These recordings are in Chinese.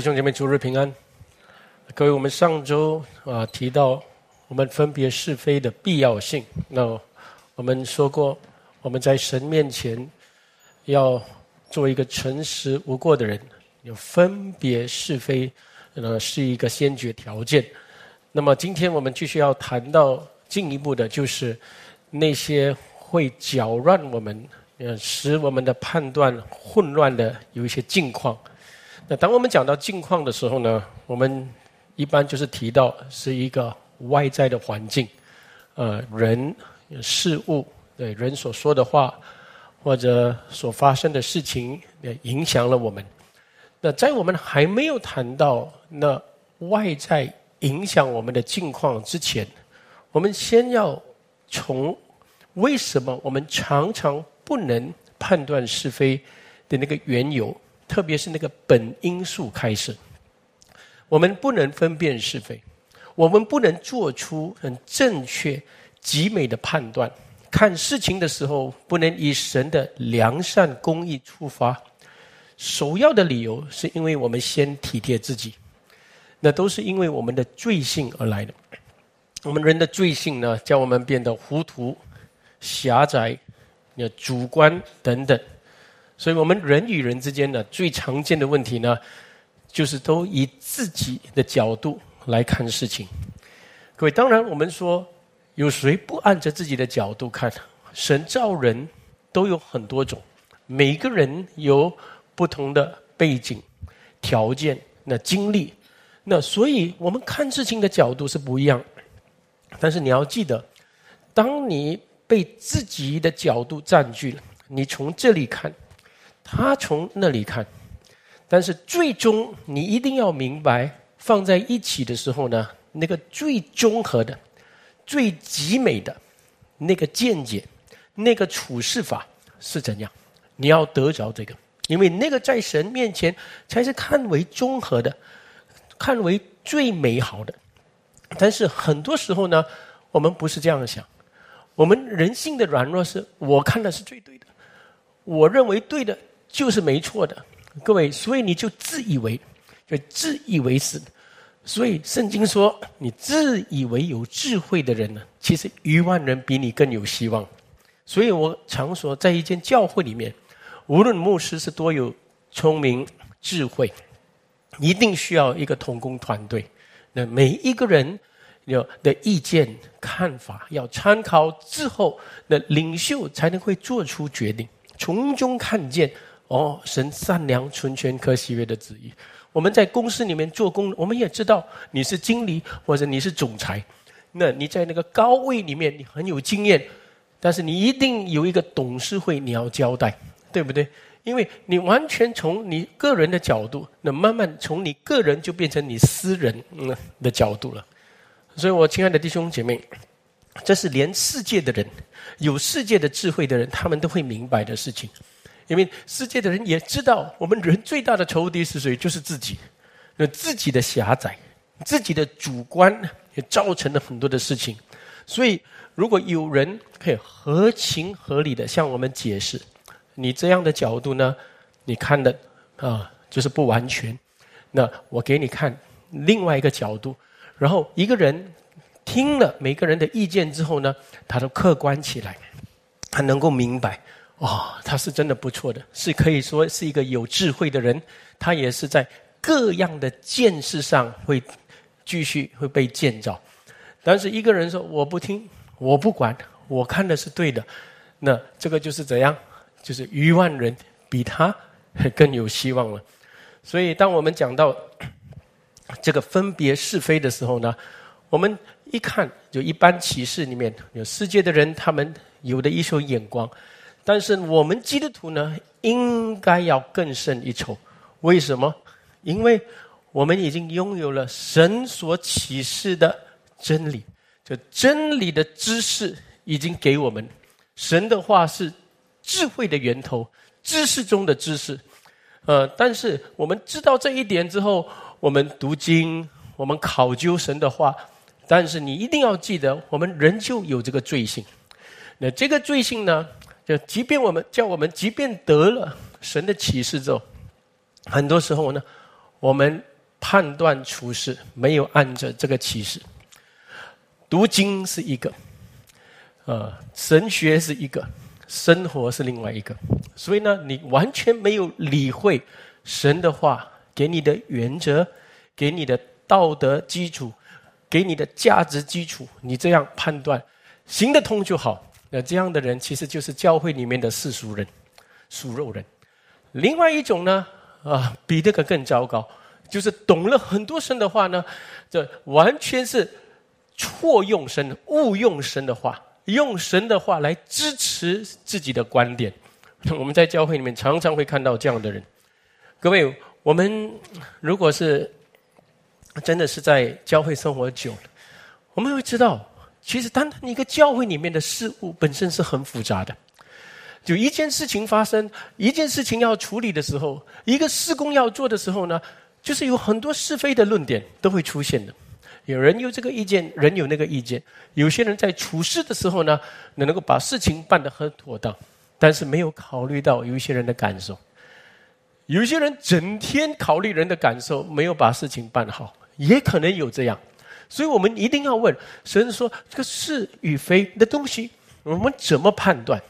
弟兄姐妹，主日平安！各位，我们上周啊提到我们分别是非的必要性。那我们说过，我们在神面前要做一个诚实无过的人，有分别是非，呃，是一个先决条件。那么今天我们继续要谈到进一步的，就是那些会搅乱我们、呃，使我们的判断混乱的有一些境况。那当我们讲到境况的时候呢，我们一般就是提到是一个外在的环境，呃，人、事物，对人所说的话或者所发生的事情，影响了我们。那在我们还没有谈到那外在影响我们的境况之前，我们先要从为什么我们常常不能判断是非的那个缘由。特别是那个本因素开始，我们不能分辨是非，我们不能做出很正确、极美的判断。看事情的时候，不能以神的良善、公义出发。首要的理由是因为我们先体贴自己，那都是因为我们的罪性而来的。我们人的罪性呢，叫我们变得糊涂、狭窄、那主观等等。所以我们人与人之间呢，最常见的问题呢，就是都以自己的角度来看事情。各位，当然我们说，有谁不按着自己的角度看？神造人都有很多种，每个人有不同的背景、条件、那经历，那所以我们看事情的角度是不一样。但是你要记得，当你被自己的角度占据了，你从这里看。他从那里看，但是最终你一定要明白，放在一起的时候呢，那个最综合的、最极美的那个见解、那个处事法是怎样？你要得着这个，因为那个在神面前才是看为综合的，看为最美好的。但是很多时候呢，我们不是这样想，我们人性的软弱是我看的是最对的，我认为对的。就是没错的，各位，所以你就自以为，就自以为是。所以圣经说，你自以为有智慧的人呢，其实余万人比你更有希望。所以我常说，在一间教会里面，无论牧师是多有聪明智慧，一定需要一个同工团队。那每一个人有的意见看法要参考之后，那领袖才能会做出决定，从中看见。哦，神善良、纯全、可喜悦的旨意。我们在公司里面做工，我们也知道你是经理或者你是总裁，那你在那个高位里面，你很有经验，但是你一定有一个董事会你要交代，对不对？因为你完全从你个人的角度，那慢慢从你个人就变成你私人的角度了。所以我亲爱的弟兄姐妹，这是连世界的人有世界的智慧的人，他们都会明白的事情。因为世界的人也知道，我们人最大的仇敌是谁？就是自己。那自己的狭窄、自己的主观，也造成了很多的事情。所以，如果有人可以合情合理的向我们解释，你这样的角度呢，你看的啊，就是不完全。那我给你看另外一个角度，然后一个人听了每个人的意见之后呢，他都客观起来，他能够明白。哦，他是真的不错的，是可以说是一个有智慧的人。他也是在各样的见识上会继续会被建造。但是一个人说我不听，我不管，我看的是对的，那这个就是怎样？就是余万人比他更有希望了。所以，当我们讲到 这个分别是非的时候呢，我们一看就一般启示里面有世界的人，他们有的一手眼光。但是我们基督徒呢，应该要更胜一筹。为什么？因为我们已经拥有了神所启示的真理，就真理的知识已经给我们。神的话是智慧的源头，知识中的知识。呃，但是我们知道这一点之后，我们读经，我们考究神的话。但是你一定要记得，我们仍旧有这个罪性。那这个罪性呢？就即便我们叫我们，即便得了神的启示之后，很多时候呢，我们判断处事没有按着这个启示。读经是一个，呃，神学是一个，生活是另外一个。所以呢，你完全没有理会神的话给你的原则，给你的道德基础，给你的价值基础，你这样判断行得通就好。那这样的人其实就是教会里面的世俗人、属肉人。另外一种呢，啊，比这个更糟糕，就是懂了很多神的话呢，这完全是。错用神、误用神的话，用神的话来支持自己的观点。我们在教会里面常常会看到这样的人。各位，我们如果是真的是在教会生活久了，我们会知道，其实单单一个教会里面的事物本身是很复杂的。就一件事情发生，一件事情要处理的时候，一个施工要做的时候呢，就是有很多是非的论点都会出现的。有人有这个意见，人有那个意见。有些人在处事的时候呢，能够把事情办得很妥当，但是没有考虑到有一些人的感受。有些人整天考虑人的感受，没有把事情办好，也可能有这样。所以我们一定要问神说：这个是与非的东西，我们怎么判断？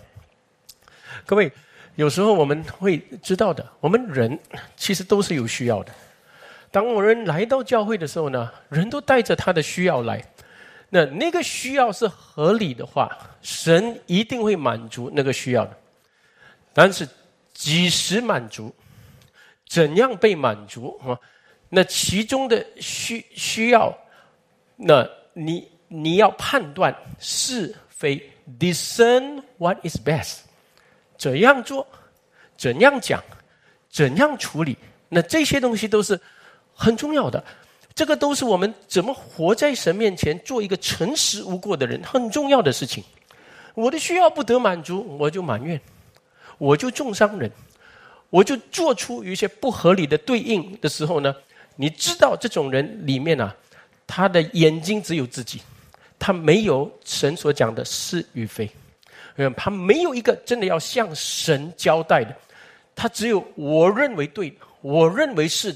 各位，有时候我们会知道的，我们人其实都是有需要的。当我们来到教会的时候呢，人都带着他的需要来，那那个需要是合理的话，神一定会满足那个需要的。但是几时满足，怎样被满足啊？那其中的需需要，那你你要判断是非，discern what is best，怎样做，怎样讲，怎样处理，那这些东西都是。很重要的，这个都是我们怎么活在神面前，做一个诚实无过的人，很重要的事情。我的需要不得满足，我就埋怨，我就重伤人，我就做出一些不合理的对应的时候呢？你知道这种人里面啊，他的眼睛只有自己，他没有神所讲的是与非，嗯，他没有一个真的要向神交代的，他只有我认为对，我认为是。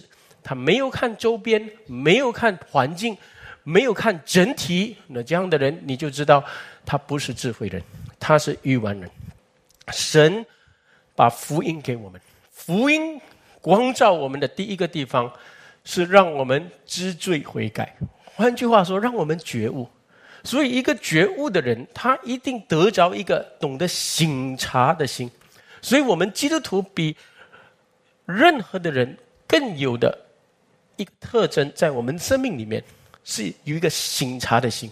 他没有看周边，没有看环境，没有看整体，那这样的人你就知道他不是智慧人，他是愚顽人。神把福音给我们，福音光照我们的第一个地方是让我们知罪悔改。换句话说，让我们觉悟。所以，一个觉悟的人，他一定得着一个懂得醒察的心。所以我们基督徒比任何的人更有的。一个特征在我们生命里面是有一个醒察的心，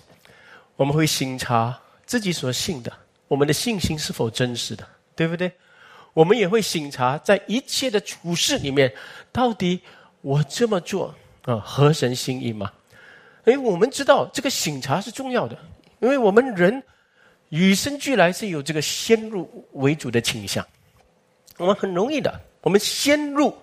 我们会醒察自己所信的，我们的信心是否真实的，对不对？我们也会醒察在一切的处事里面，到底我这么做啊合神心意吗？哎我们知道这个醒察是重要的，因为我们人与生俱来是有这个先入为主的倾向，我们很容易的，我们先入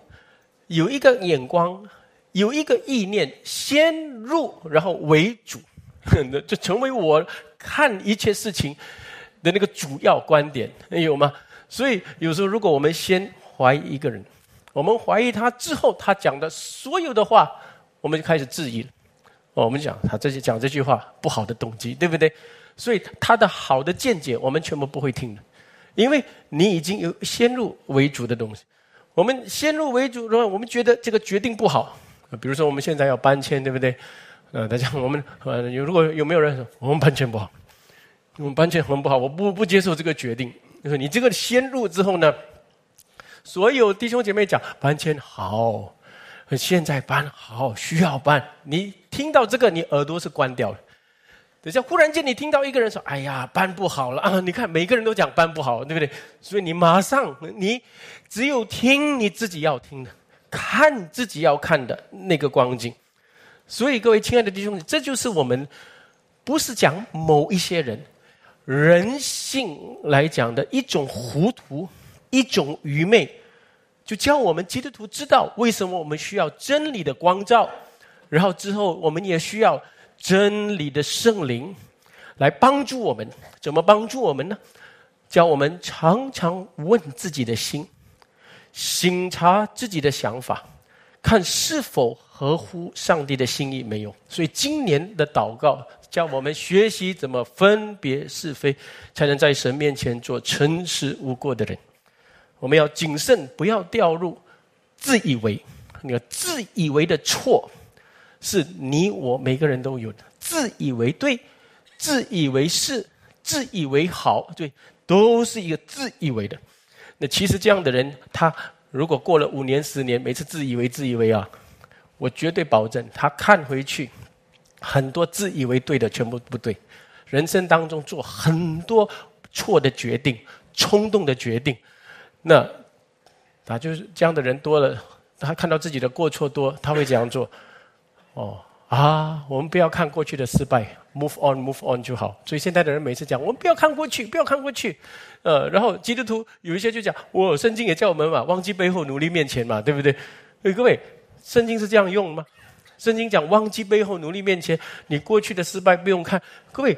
有一个眼光。有一个意念先入，然后为主，就成为我看一切事情的那个主要观点，有吗？所以有时候，如果我们先怀疑一个人，我们怀疑他之后，他讲的所有的话，我们就开始质疑了。我们讲他这些讲这句话不好的动机，对不对？所以他的好的见解，我们全部不会听的，因为你已经有先入为主的东西。我们先入为主，然后我们觉得这个决定不好。比如说，我们现在要搬迁，对不对？呃，大家，我们呃，有如果有没有人说我们搬迁不好？我们搬迁很不好，我不不接受这个决定。就是你这个先入之后呢，所有弟兄姐妹讲搬迁好，现在搬好，需要搬。你听到这个，你耳朵是关掉了。等下，忽然间你听到一个人说：“哎呀，搬不好了啊！” 你看，每个人都讲搬不好，对不对？所以你马上，你只有听你自己要听的。看自己要看的那个光景，所以各位亲爱的弟兄，这就是我们不是讲某一些人人性来讲的一种糊涂、一种愚昧，就教我们基督徒知道为什么我们需要真理的光照，然后之后我们也需要真理的圣灵来帮助我们。怎么帮助我们呢？教我们常常问自己的心。醒察自己的想法，看是否合乎上帝的心意没有。所以今年的祷告教我们学习怎么分别是非，才能在神面前做诚实无过的人。我们要谨慎，不要掉入自以为。那个自以为的错，是你我每个人都有的。自以为对，自以为是，自以为好，对，都是一个自以为的。那其实这样的人，他如果过了五年、十年，每次自以为、自以为啊，我绝对保证，他看回去，很多自以为对的全部不对。人生当中做很多错的决定、冲动的决定，那他就是这样的人多了。他看到自己的过错多，他会这样做。哦啊，我们不要看过去的失败，move on，move on 就好。所以现在的人每次讲，我们不要看过去，不要看过去。呃，然后基督徒有一些就讲，我圣经也叫我们嘛，忘记背后，努力面前嘛，对不对？各位，圣经是这样用吗？圣经讲忘记背后，努力面前，你过去的失败不用看。各位，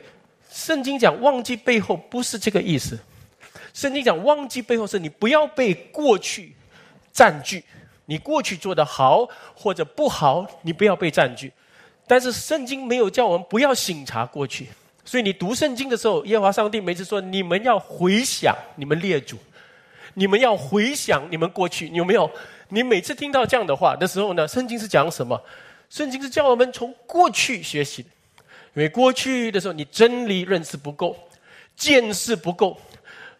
圣经讲忘记背后不是这个意思。圣经讲忘记背后是你不要被过去占据。你过去做的好或者不好，你不要被占据。但是圣经没有叫我们不要醒察过去，所以你读圣经的时候，耶和华上帝每次说你们要回想你们列祖，你们要回想你们过去，有没有？你每次听到这样的话的时候呢？圣经是讲什么？圣经是叫我们从过去学习，因为过去的时候你真理认识不够，见识不够。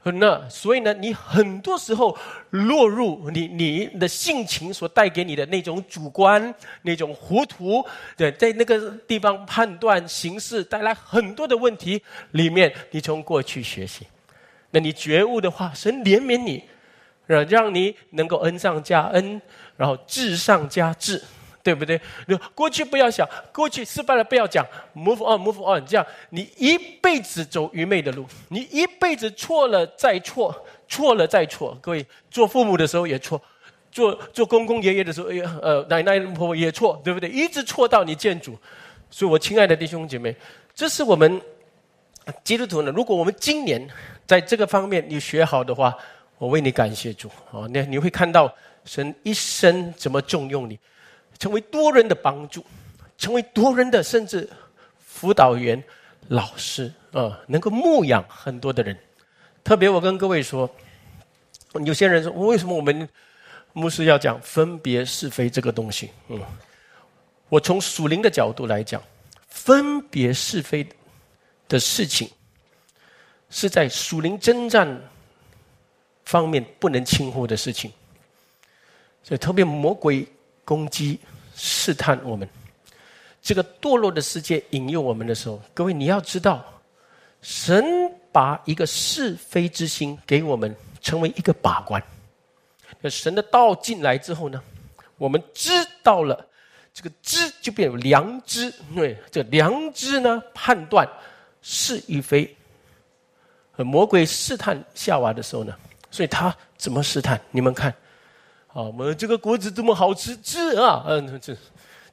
那所以呢，你很多时候落入你你的性情所带给你的那种主观、那种糊涂，对，在那个地方判断形势带来很多的问题里面，你从过去学习，那你觉悟的话，神怜悯你，让让你能够恩上加恩，然后智上加智。对不对？你过去不要想，过去失败了不要讲，move on，move on。这样你一辈子走愚昧的路，你一辈子错了再错，错了再错。各位做父母的时候也错，做做公公爷爷的时候，也呃奶奶婆婆也错，对不对？一直错到你见主。所以我亲爱的弟兄姐妹，这是我们基督徒呢。如果我们今年在这个方面你学好的话，我为你感谢主。啊，那你会看到神一生怎么重用你。成为多人的帮助，成为多人的甚至辅导员、老师啊，能够牧养很多的人。特别我跟各位说，有些人说，为什么我们牧师要讲分别是非这个东西？嗯，我从属灵的角度来讲，分别是非的事情，是在属灵征战方面不能轻忽的事情。所以，特别魔鬼攻击。试探我们，这个堕落的世界引诱我们的时候，各位你要知道，神把一个是非之心给我们，成为一个把关。那神的道进来之后呢，我们知道了，这个知就变有良知。对，这良知呢，判断是与非。魔鬼试探夏娃的时候呢，所以他怎么试探？你们看。啊，我们这个果子这么好吃，吃啊，嗯，这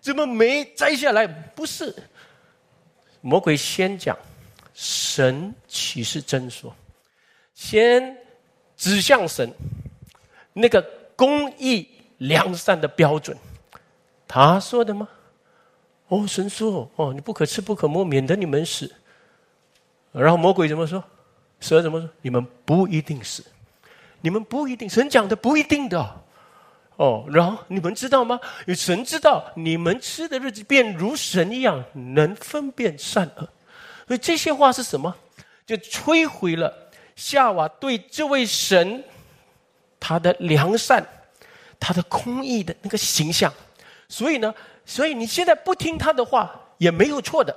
这么没，摘下来不是？魔鬼先讲，神岂是真说？先指向神那个公义良善的标准，他说的吗？哦，神说，哦，你不可吃，不可摸，免得你们死。然后魔鬼怎么说？蛇怎么说？你们不一定死，你们不一定，神讲的不一定的。哦，然后你们知道吗？有神知道你们吃的日子便如神一样能分辨善恶，所以这些话是什么？就摧毁了夏娃对这位神他的良善、他的公义的那个形象。所以呢，所以你现在不听他的话也没有错的，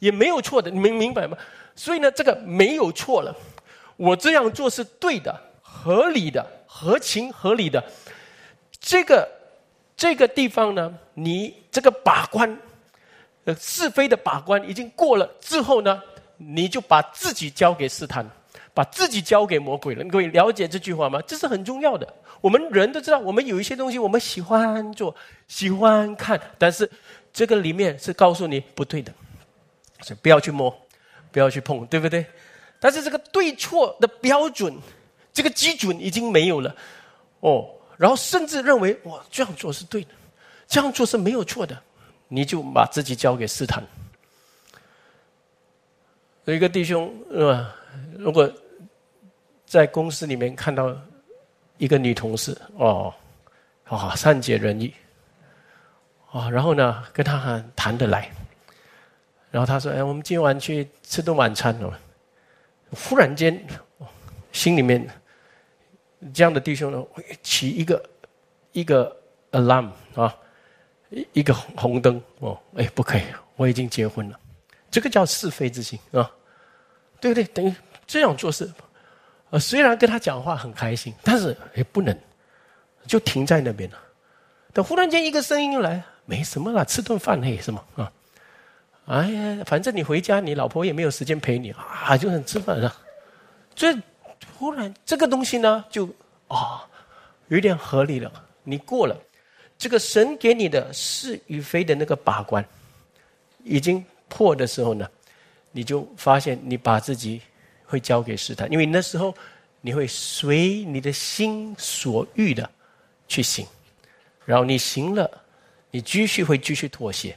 也没有错的，你们明白吗？所以呢，这个没有错了，我这样做是对的、合理的、合情合理的。这个这个地方呢，你这个把关，呃，是非的把关已经过了之后呢，你就把自己交给试探，把自己交给魔鬼了。各位了解这句话吗？这是很重要的。我们人都知道，我们有一些东西我们喜欢做、喜欢看，但是这个里面是告诉你不对的，所以不要去摸，不要去碰，对不对？但是这个对错的标准，这个基准已经没有了，哦。然后甚至认为我这样做是对的，这样做是没有错的，你就把自己交给试探。有一个弟兄，呃，如果在公司里面看到一个女同事，哦，啊，善解人意，啊，然后呢，跟她谈得来，然后他说：“哎，我们今晚去吃顿晚餐哦。”忽然间，心里面这样的弟兄呢，会起一个一个 alarm 啊，一一个红灯哦，哎，不可以，我已经结婚了，这个叫是非之心啊，对不对？等于这样做事，呃，虽然跟他讲话很开心，但是也不能就停在那边了。等忽然间一个声音又来，没什么了，吃顿饭嘿，是吗？啊。哎呀，反正你回家，你老婆也没有时间陪你啊，就很吃饭了。这突然这个东西呢，就啊，有点合理了。你过了这个神给你的是与非的那个把关，已经破的时候呢，你就发现你把自己会交给试探，因为那时候你会随你的心所欲的去行，然后你行了，你继续会继续妥协。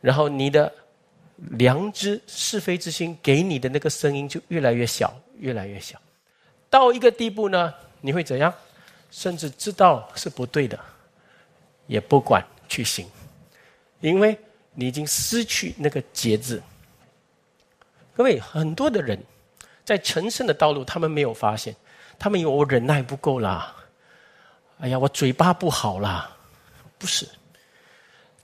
然后你的良知是非之心给你的那个声音就越来越小，越来越小，到一个地步呢，你会怎样？甚至知道是不对的，也不管去行，因为你已经失去那个节制。各位，很多的人在成圣的道路，他们没有发现，他们以为我忍耐不够啦，哎呀，我嘴巴不好啦，不是。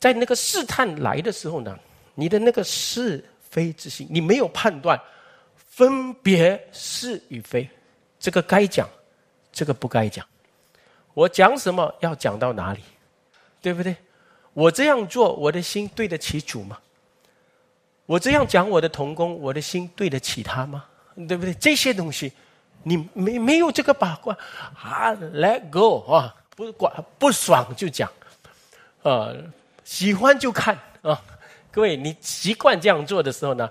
在那个试探来的时候呢，你的那个是非之心，你没有判断分别是与非，这个该讲，这个不该讲，我讲什么要讲到哪里，对不对？我这样做，我的心对得起主吗？我这样讲我的童工，我的心对得起他吗？对不对？这些东西，你没没有这个把关啊？Let go 啊，不管不爽就讲，啊。喜欢就看啊，各位，你习惯这样做的时候呢，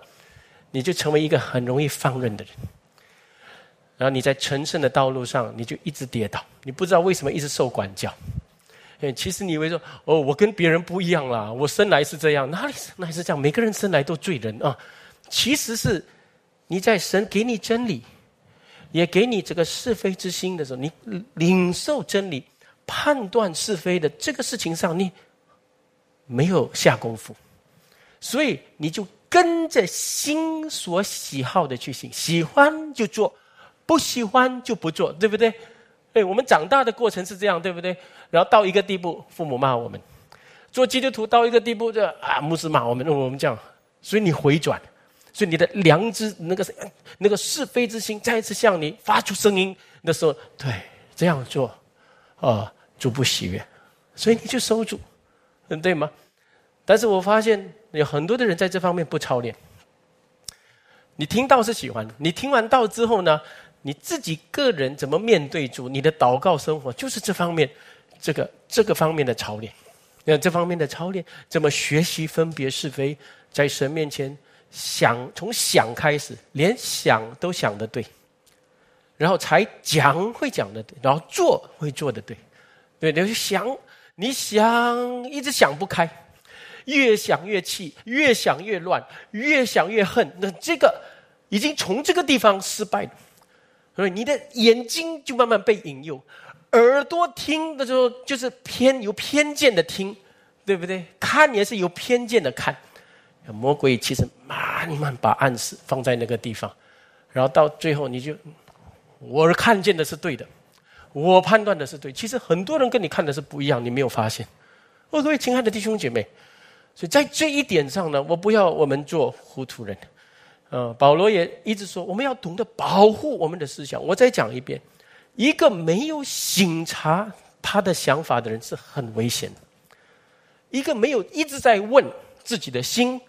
你就成为一个很容易放任的人。然后你在成圣的道路上，你就一直跌倒，你不知道为什么一直受管教。哎，其实你以为说，哦，我跟别人不一样啦，我生来是这样，哪里生来是这样？每个人生来都罪人啊。其实是你在神给你真理，也给你这个是非之心的时候，你领受真理、判断是非的这个事情上，你。没有下功夫，所以你就跟着心所喜好的去行，喜欢就做，不喜欢就不做，对不对？哎，我们长大的过程是这样，对不对？然后到一个地步，父母骂我们；做基督徒到一个地步，就啊，牧师骂我们，我们这样，所以你回转，所以你的良知那个那个是非之心再次向你发出声音的时候，对，这样做，啊，就不喜悦，所以你就收住。嗯，对吗？但是我发现有很多的人在这方面不操练。你听到是喜欢，你听完道之后呢，你自己个人怎么面对主？你的祷告生活就是这方面，这个这个方面的操练。那这方面的操练，怎么学习分别是非，在神面前想从想开始，连想都想得对，然后才讲会讲的对，然后做会做的对，对，你就想。你想一直想不开，越想越气，越想越乱，越想越恨。那这个已经从这个地方失败了，所以你的眼睛就慢慢被引诱，耳朵听的时候就是偏有偏见的听，对不对？看也是有偏见的看。魔鬼其实慢慢把暗示放在那个地方，然后到最后你就，我看见的是对的。我判断的是对，其实很多人跟你看的是不一样，你没有发现。哦各位亲爱的弟兄姐妹，所以在这一点上呢，我不要我们做糊涂人。呃，保罗也一直说，我们要懂得保护我们的思想。我再讲一遍，一个没有醒察他的想法的人是很危险的。一个没有一直在问自己的心，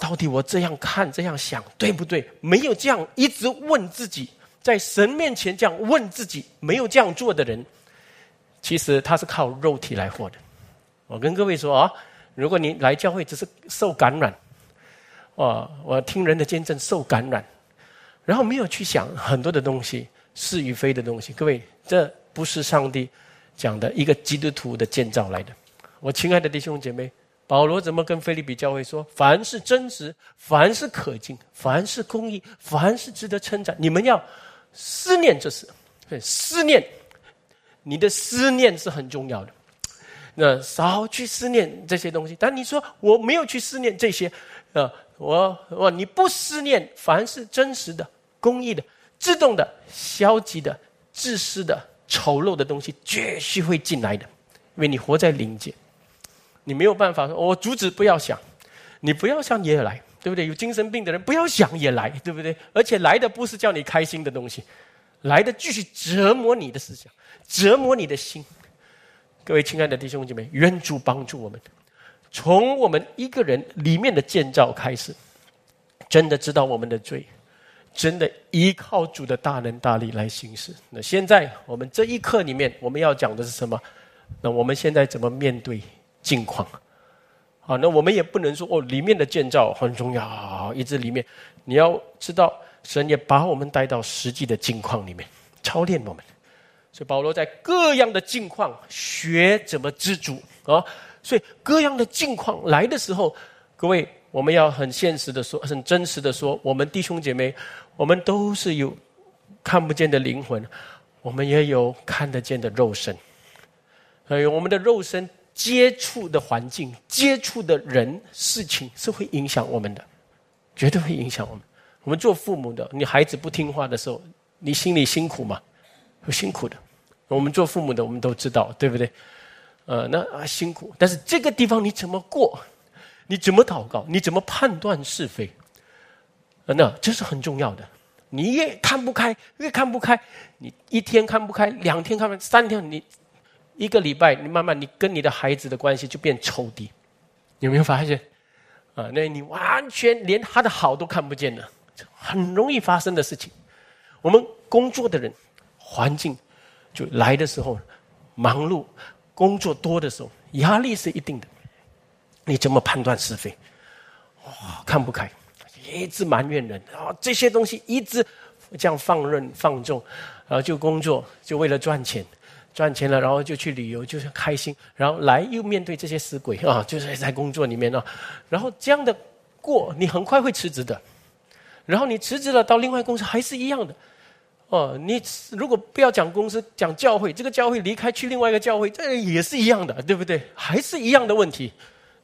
到底我这样看、这样想对不对？没有这样一直问自己。在神面前这样问自己，没有这样做的人，其实他是靠肉体来活的。我跟各位说啊，如果你来教会只是受感染，啊，我听人的见证受感染，然后没有去想很多的东西是与非的东西，各位，这不是上帝讲的一个基督徒的建造来的。我亲爱的弟兄姐妹，保罗怎么跟菲利比教会说？凡是真实，凡是可敬，凡是公义，凡是值得称赞，你们要思念这事。对，思念，你的思念是很重要的。那少去思念这些东西。但你说我没有去思念这些，啊，我我你不思念，凡是真实的、公益的、自动的、消极的、自私的、丑陋的东西，绝对会进来的。因为你活在灵界，你没有办法说，我阻止不要想，你不要想也来，对不对？有精神病的人不要想也来，对不对？而且来的不是叫你开心的东西，来的继续折磨你的思想，折磨你的心。各位亲爱的弟兄姐妹，愿主帮助我们，从我们一个人里面的建造开始，真的知道我们的罪，真的依靠主的大能大力来行事。那现在我们这一刻里面，我们要讲的是什么？那我们现在怎么面对境况？好，那我们也不能说哦，里面的建造很重要，一直里面你要知道，神也把我们带到实际的境况里面，操练我们。所以保罗在各样的境况学怎么知足啊！所以各样的境况来的时候，各位我们要很现实的说，很真实的说，我们弟兄姐妹，我们都是有看不见的灵魂，我们也有看得见的肉身。所以我们的肉身接触的环境、接触的人、事情，是会影响我们的，绝对会影响我们。我们做父母的，你孩子不听话的时候，你心里辛苦吗？很辛苦的，我们做父母的，我们都知道，对不对？呃，那啊辛苦，但是这个地方你怎么过？你怎么祷告？你怎么判断是非？那这是很重要的。你越看不开，越看不开，你一天看不开，两天看不开，三天你一个礼拜，你慢慢你跟你的孩子的关系就变抽屉，有没有发现？啊，那你完全连他的好都看不见了，很容易发生的事情。我们工作的人。环境就来的时候，忙碌、工作多的时候，压力是一定的。你怎么判断是非？哇，看不开，一直埋怨人啊，这些东西一直这样放任放纵，然后就工作，就为了赚钱，赚钱了，然后就去旅游，就是开心，然后来又面对这些死鬼啊，就是在工作里面啊，然后这样的过，你很快会辞职的。然后你辞职了，到另外公司还是一样的。哦，你如果不要讲公司，讲教会，这个教会离开去另外一个教会，这也是一样的，对不对？还是一样的问题。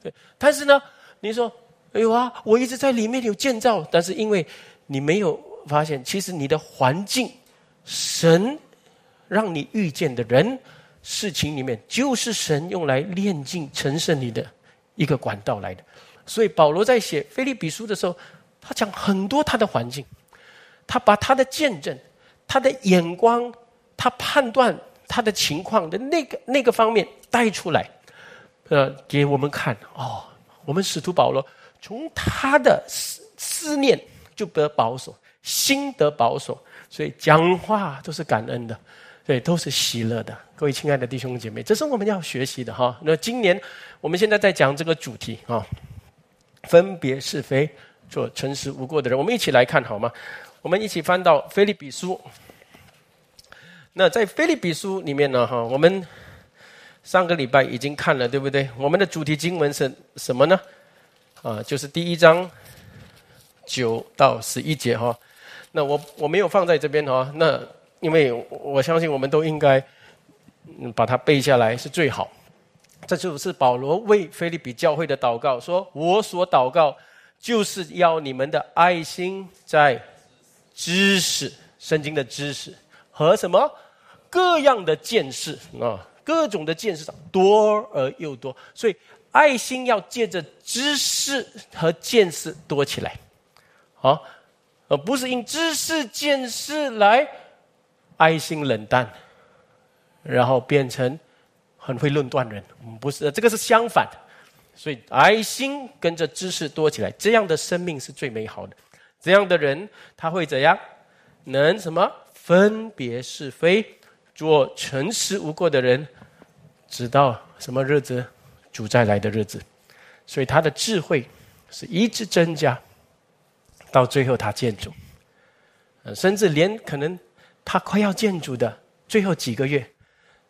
对，但是呢，你说，哎呦啊，我一直在里面有建造，但是因为你没有发现，其实你的环境，神让你遇见的人、事情里面，就是神用来炼净、成圣你的一个管道来的。所以保罗在写菲利比书的时候，他讲很多他的环境，他把他的见证。他的眼光，他判断他的情况的那个那个方面带出来，呃，给我们看哦。我们使徒保罗从他的思思念就得保守，心得保守，所以讲话都是感恩的，对，都是喜乐的。各位亲爱的弟兄姐妹，这是我们要学习的哈。那今年我们现在在讲这个主题啊，分别是非，做诚实无过的人。我们一起来看好吗？我们一起翻到《菲利比书》。那在《菲利比书》里面呢，哈，我们上个礼拜已经看了，对不对？我们的主题经文是什么呢？啊，就是第一章九到十一节哈。那我我没有放在这边哈，那因为我相信我们都应该把它背下来是最好。这就是保罗为菲利比教会的祷告，说我所祷告就是要你们的爱心在。知识，圣经的知识和什么？各样的见识啊，各种的见识多而又多，所以爱心要借着知识和见识多起来，啊，而不是因知识见识来爱心冷淡，然后变成很会论断人，不是这个是相反，所以爱心跟着知识多起来，这样的生命是最美好的。这样的人，他会怎样？能什么分别是非，做诚实无过的人，直到什么日子主再来的日子，所以他的智慧是一直增加，到最后他建主，甚至连可能他快要建主的最后几个月，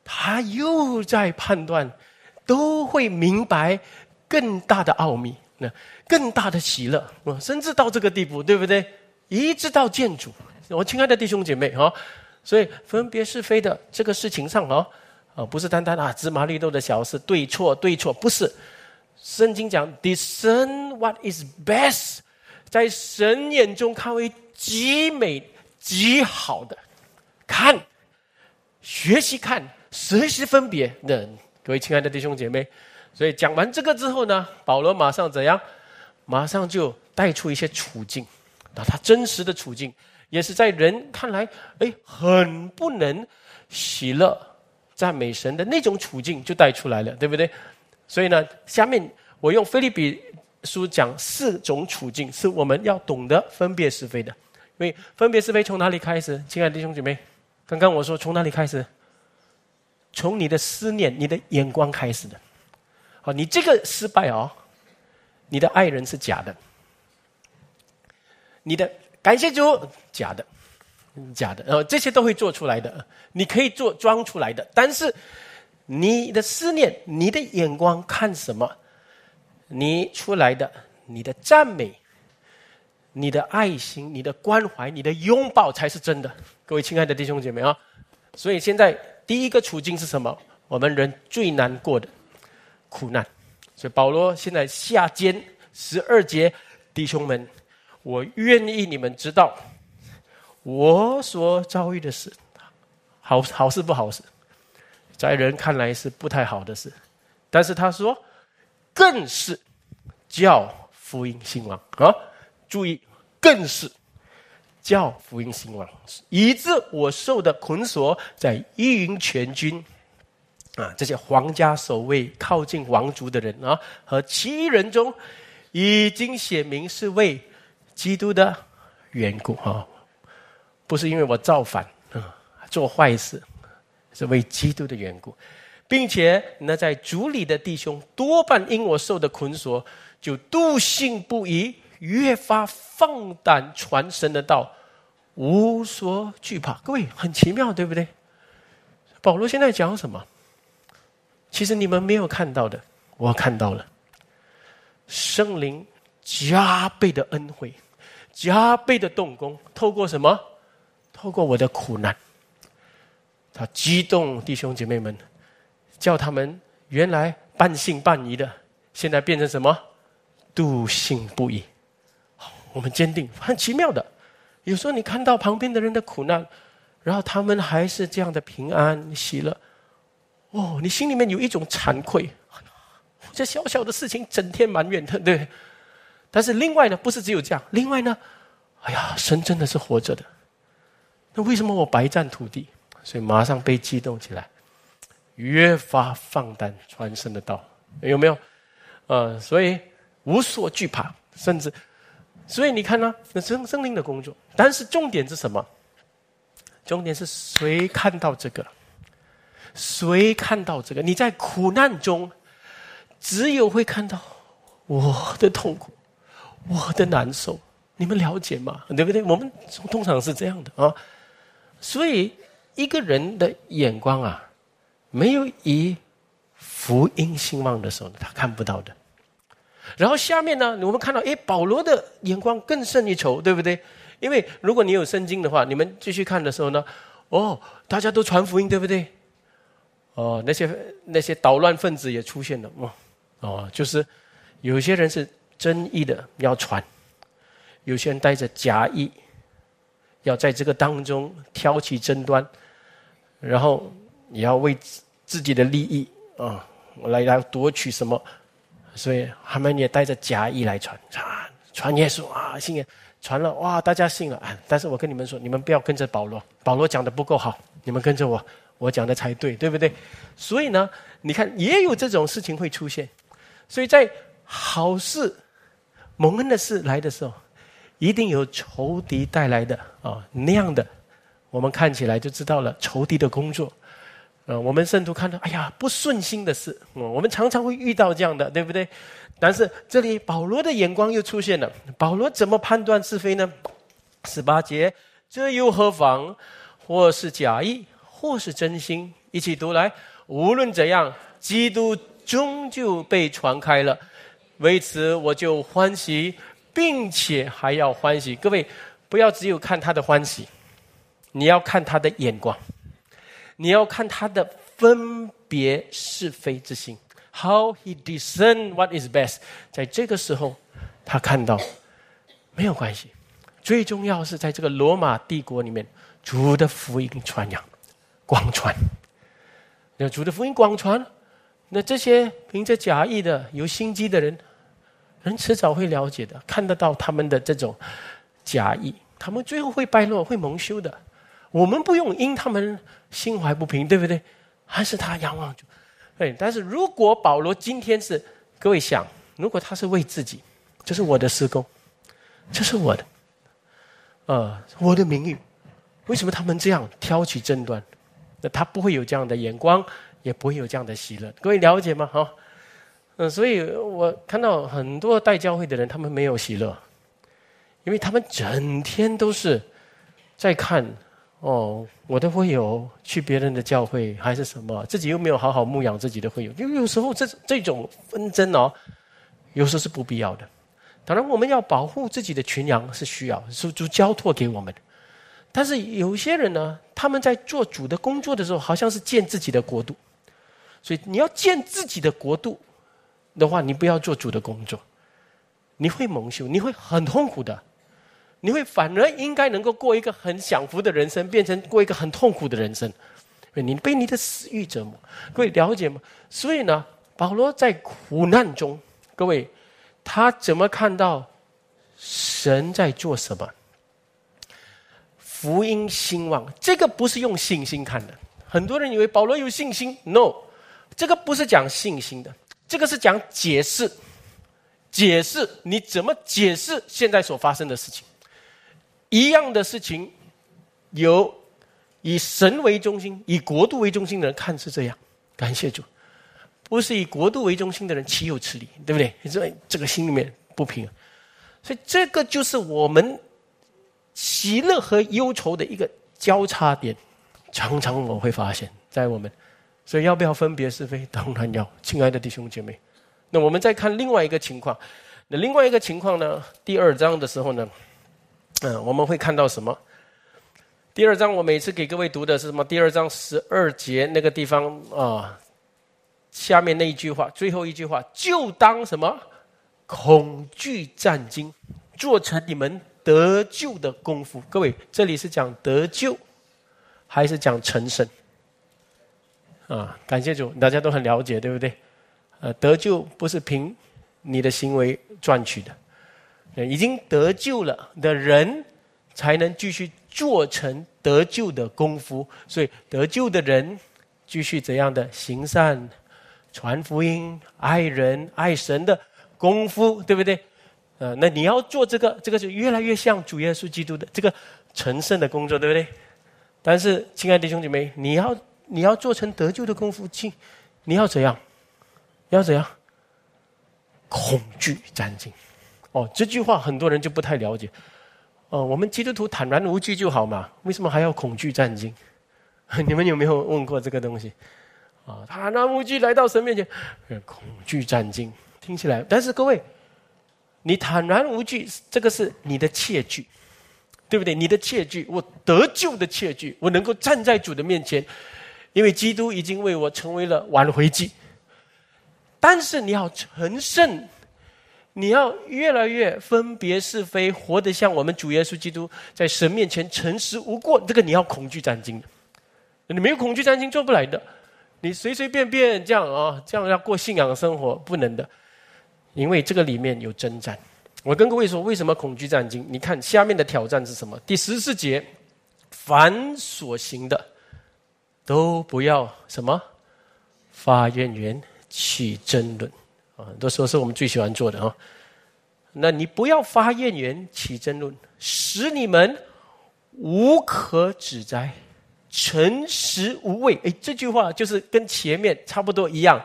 他又在判断都会明白更大的奥秘，那更大的喜乐，甚至到这个地步，对不对？一直到建主，我亲爱的弟兄姐妹啊，所以分别是非的这个事情上啊，啊，不是单单啊芝麻绿豆的小事，对错对错，不是。圣经讲，discern what is best，在神眼中看为极美极好的，看，学习看，学习分别。那各位亲爱的弟兄姐妹，所以讲完这个之后呢，保罗马上怎样？马上就带出一些处境，那他真实的处境，也是在人看来，哎，很不能喜乐赞美神的那种处境，就带出来了，对不对？所以呢，下面我用菲利比书讲四种处境，是我们要懂得分别是非的。因为分别是非从哪里开始？亲爱的弟兄姐妹，刚刚我说从哪里开始？从你的思念、你的眼光开始的。好，你这个失败哦，你的爱人是假的，你的感谢主假的，假的，呃，这些都会做出来的，你可以做装出来的，但是。你的思念，你的眼光看什么？你出来的，你的赞美，你的爱心，你的关怀，你的拥抱，才是真的。各位亲爱的弟兄姐妹啊！所以现在第一个处境是什么？我们人最难过的苦难。所以保罗现在下监十二节，弟兄们，我愿意你们知道，我所遭遇的事，好好事不好事。在人看来是不太好的事，但是他说，更是叫福音兴旺啊！注意，更是叫福音兴旺，以致我受的捆锁，在依云全军啊，这些皇家守卫靠近王族的人啊，和其余人中，已经写明是为基督的缘故啊，不是因为我造反啊，做坏事。是为基督的缘故，并且那在主里的弟兄多半因我受的捆锁，就笃信不疑，越发放胆传神的道，无所惧怕。各位很奇妙，对不对？保罗现在讲什么？其实你们没有看到的，我看到了。圣灵加倍的恩惠，加倍的动工，透过什么？透过我的苦难。他激动弟兄姐妹们，叫他们原来半信半疑的，现在变成什么？笃信不疑。我们坚定，很奇妙的。有时候你看到旁边的人的苦难，然后他们还是这样的平安喜乐，哦，你心里面有一种惭愧。这小小的事情，整天埋怨，对对？但是另外呢，不是只有这样。另外呢，哎呀，神真的是活着的。那为什么我白占土地？所以马上被激动起来，越发放胆传声的道，有没有？呃，所以无所惧怕，甚至，所以你看呢，那生生灵的工作。但是重点是什么？重点是谁看到这个？谁看到这个？你在苦难中，只有会看到我的痛苦，我的难受。你们了解吗？对不对？我们通常是这样的啊，所以。一个人的眼光啊，没有以福音兴旺的时候，他看不到的。然后下面呢，我们看到，哎，保罗的眼光更胜一筹，对不对？因为如果你有圣经的话，你们继续看的时候呢，哦，大家都传福音，对不对？哦，那些那些捣乱分子也出现了，哦，哦，就是有些人是真意的要传，有些人带着假意，要在这个当中挑起争端。然后你要为自己的利益啊，来来夺取什么？所以他们也带着假意来传传传耶稣啊，信耶传了哇，大家信了。但是我跟你们说，你们不要跟着保罗，保罗讲的不够好，你们跟着我，我讲的才对，对不对？所以呢，你看也有这种事情会出现。所以在好事蒙恩的事来的时候，一定有仇敌带来的啊那样的。我们看起来就知道了仇敌的工作，呃，我们圣徒看到，哎呀，不顺心的事，我们常常会遇到这样的，对不对？但是这里保罗的眼光又出现了，保罗怎么判断是非呢？十八节，这又何妨？或是假意，或是真心，一起读来。无论怎样，基督终究被传开了，为此我就欢喜，并且还要欢喜。各位，不要只有看他的欢喜，你要看他的眼光，你要看他的分别是非之心。How he discern what is best？在这个时候，他看到没有关系，最重要是在这个罗马帝国里面，主的福音传扬，广传。那主的福音广传，那这些凭着假意的、有心机的人，人迟早会了解的，看得到他们的这种假意，他们最后会败落，会蒙羞的。我们不用因他们心怀不平，对不对？还是他仰望主。对，但是如果保罗今天是各位想，如果他是为自己，这是我的施工，这是我的，呃，我的名誉，为什么他们这样挑起争端？那他不会有这样的眼光，也不会有这样的喜乐。各位了解吗？哈，嗯，所以我看到很多带教会的人，他们没有喜乐，因为他们整天都是在看。哦，我的会友去别人的教会还是什么，自己又没有好好牧养自己的会友，因为有时候这这种纷争哦，有时候是不必要的。当然，我们要保护自己的群羊是需要，是主交托给我们的。但是有些人呢，他们在做主的工作的时候，好像是建自己的国度。所以你要建自己的国度的话，你不要做主的工作，你会蒙羞，你会很痛苦的。你会反而应该能够过一个很享福的人生，变成过一个很痛苦的人生。你被你的私欲折磨，各位了解吗？所以呢，保罗在苦难中，各位他怎么看到神在做什么？福音兴旺，这个不是用信心看的。很多人以为保罗有信心，no，这个不是讲信心的，这个是讲解释，解释你怎么解释现在所发生的事情。一样的事情，有以神为中心、以国度为中心的人看是这样，感谢主；不是以国度为中心的人，岂有此理？对不对？这这个心里面不平，所以这个就是我们喜乐和忧愁的一个交叉点。常常我会发现，在我们，所以要不要分别是非？当然要，亲爱的弟兄姐妹。那我们再看另外一个情况，那另外一个情况呢？第二章的时候呢？嗯，我们会看到什么？第二章我每次给各位读的是什么？第二章十二节那个地方啊，下面那一句话，最后一句话，就当什么？恐惧战惊，做成你们得救的功夫。各位，这里是讲得救，还是讲成神？啊，感谢主，大家都很了解，对不对？呃，得救不是凭你的行为赚取的。已经得救了的人，才能继续做成得救的功夫。所以得救的人，继续怎样的行善、传福音、爱人、爱神的功夫，对不对？呃，那你要做这个，这个是越来越像主耶稣基督的这个成圣的工作，对不对？但是，亲爱的兄姐妹，你要你要做成得救的功夫，去你要怎样？要怎样？恐惧战惊。哦，这句话很多人就不太了解。哦，我们基督徒坦然无惧就好嘛，为什么还要恐惧战惊？你们有没有问过这个东西？啊，坦然无惧来到神面前，恐惧战惊，听起来。但是各位，你坦然无惧，这个是你的切据，对不对？你的切据，我得救的切据，我能够站在主的面前，因为基督已经为我成为了挽回祭。但是你要成圣。你要越来越分别是非，活得像我们主耶稣基督在神面前诚实无过。这个你要恐惧战惊的，你没有恐惧战惊做不来的。你随随便便这样啊，这样要过信仰生活不能的，因为这个里面有征战。我跟各位说，为什么恐惧战惊？你看下面的挑战是什么？第十四节，凡所行的，都不要什么发怨言，起争论啊。很多时候是我们最喜欢做的啊。那你不要发怨言起争论，使你们无可指摘，诚实无畏。哎，这句话就是跟前面差不多一样。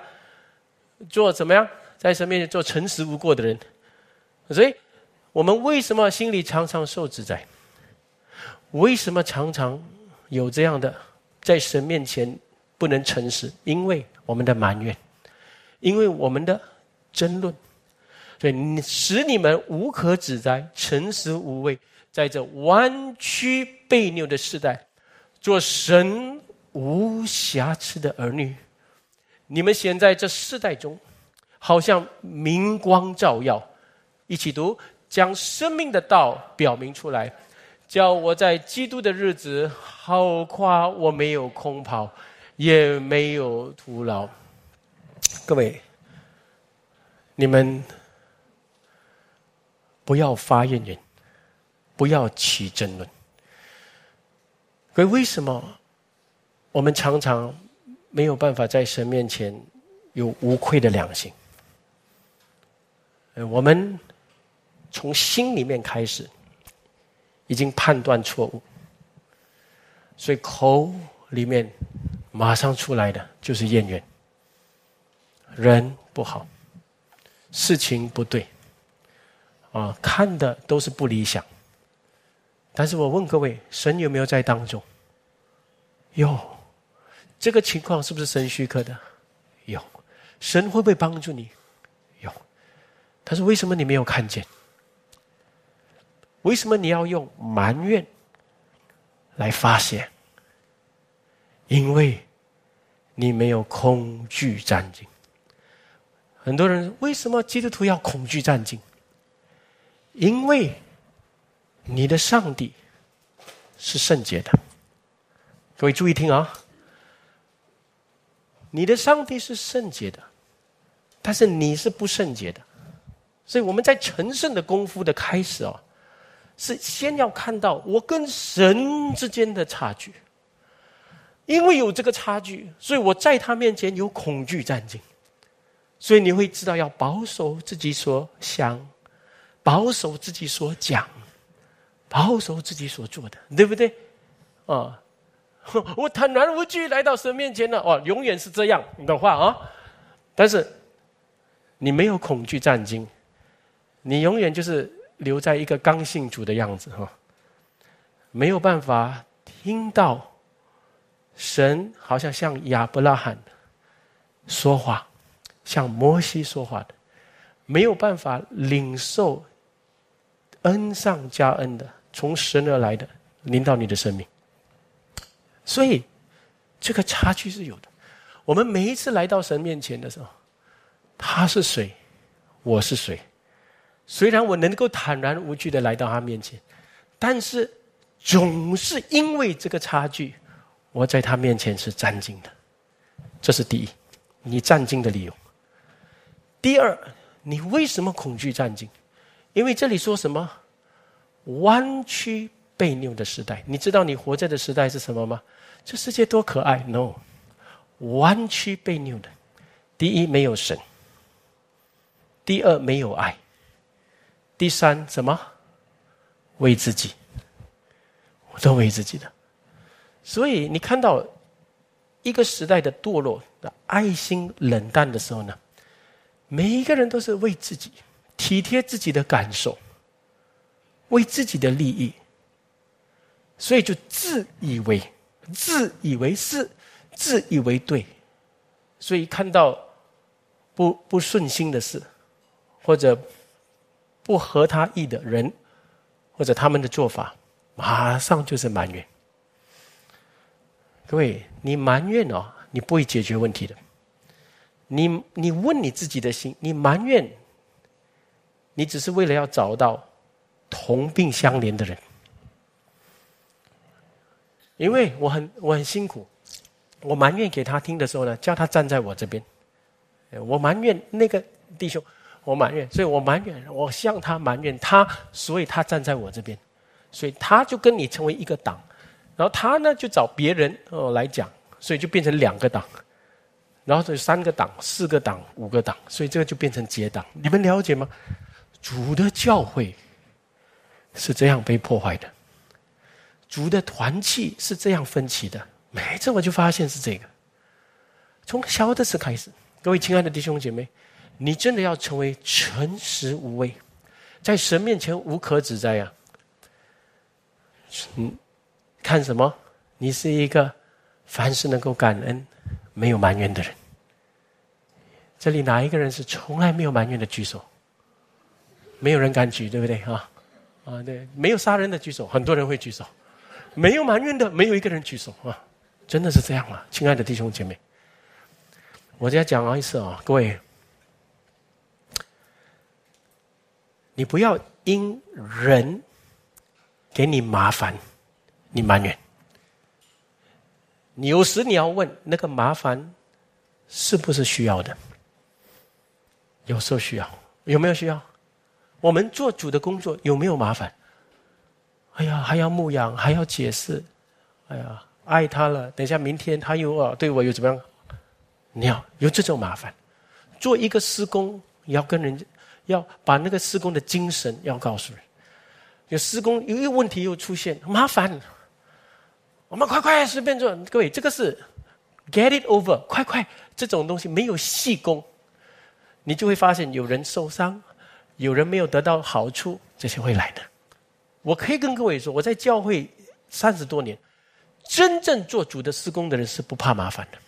做怎么样，在神面前做诚实无过的人。所以，我们为什么心里常常受指摘？为什么常常有这样的在神面前不能诚实？因为我们的埋怨。因为我们的争论，所以使你们无可指摘、诚实无畏，在这弯曲背扭的时代，做神无瑕疵的儿女。你们现在这世代中，好像明光照耀。一起读，将生命的道表明出来，叫我在基督的日子好夸我没有空跑，也没有徒劳。各位，你们不要发怨言，不要起争论。可为什么我们常常没有办法在神面前有无愧的良心？我们。从心里面开始，已经判断错误，所以口里面马上出来的就是怨言，人不好，事情不对，啊，看的都是不理想。但是我问各位，神有没有在当中？有，这个情况是不是神许可的？有，神会不会帮助你？有，但是为什么你没有看见？为什么你要用埋怨来发泄？因为你没有恐惧战兢。很多人为什么基督徒要恐惧战兢？因为你的上帝是圣洁的。各位注意听啊！你的上帝是圣洁的，但是你是不圣洁的。所以我们在成圣的功夫的开始哦。是先要看到我跟神之间的差距，因为有这个差距，所以我在他面前有恐惧战兢，所以你会知道要保守自己所想，保守自己所讲，保守自己所做的，对不对？啊，我坦然无惧来到神面前了，哦，永远是这样的话啊，但是你没有恐惧战兢，你永远就是。留在一个刚性主的样子哈，没有办法听到神好像像亚伯拉罕说话，像摩西说话的，没有办法领受恩上加恩的从神而来的领导你的生命，所以这个差距是有的。我们每一次来到神面前的时候，他是谁，我是谁。虽然我能够坦然无惧的来到他面前，但是总是因为这个差距，我在他面前是战兢的。这是第一，你战兢的理由。第二，你为什么恐惧战兢？因为这里说什么？弯曲背扭的时代。你知道你活在的时代是什么吗？这世界多可爱？No，弯曲背扭的。第一，没有神；第二，没有爱。第三，什么？为自己，我都为自己的。所以你看到一个时代的堕落的爱心冷淡的时候呢，每一个人都是为自己体贴自己的感受，为自己的利益，所以就自以为自以为是，自以为对，所以看到不不顺心的事，或者。不合他意的人，或者他们的做法，马上就是埋怨。各位，你埋怨哦，你不会解决问题的。你你问你自己的心，你埋怨，你只是为了要找到同病相怜的人。因为我很我很辛苦，我埋怨给他听的时候呢，叫他站在我这边。我埋怨那个弟兄。我埋怨，所以我埋怨，我向他埋怨他，所以他站在我这边，所以他就跟你成为一个党，然后他呢就找别人哦来讲，所以就变成两个党，然后就三个党、四个党、五个党，所以这个就变成结党。你们了解吗？主的教会是这样被破坏的，主的团契是这样分歧的。每次我就发现是这个，从小的时开始，各位亲爱的弟兄姐妹。你真的要成为诚实无畏，在神面前无可指摘呀！嗯，看什么？你是一个凡事能够感恩、没有埋怨的人。这里哪一个人是从来没有埋怨的？举手。没有人敢举，对不对啊？啊，对，没有杀人的举手，很多人会举手。没有埋怨的，没有一个人举手啊！真的是这样啊，亲爱的弟兄姐妹。我再讲一次啊，各位，你不要因人给你麻烦，你埋怨。你有时你要问那个麻烦是不是需要的？有时候需要，有没有需要？我们做主的工作有没有麻烦？哎呀，还要牧养，还要解释，哎呀，爱他了。等一下，明天他又啊对我又怎么样？你要有这种麻烦。做一个施工，要跟人家要把那个施工的精神要告诉人。有施工有一个问题又出现，麻烦。我们快快随便做，各位，这个是 get it over，快快，这种东西没有细工，你就会发现有人受伤。有人没有得到好处，这些会来的。我可以跟各位说，我在教会三十多年，真正做主的施工的人是不怕麻烦的，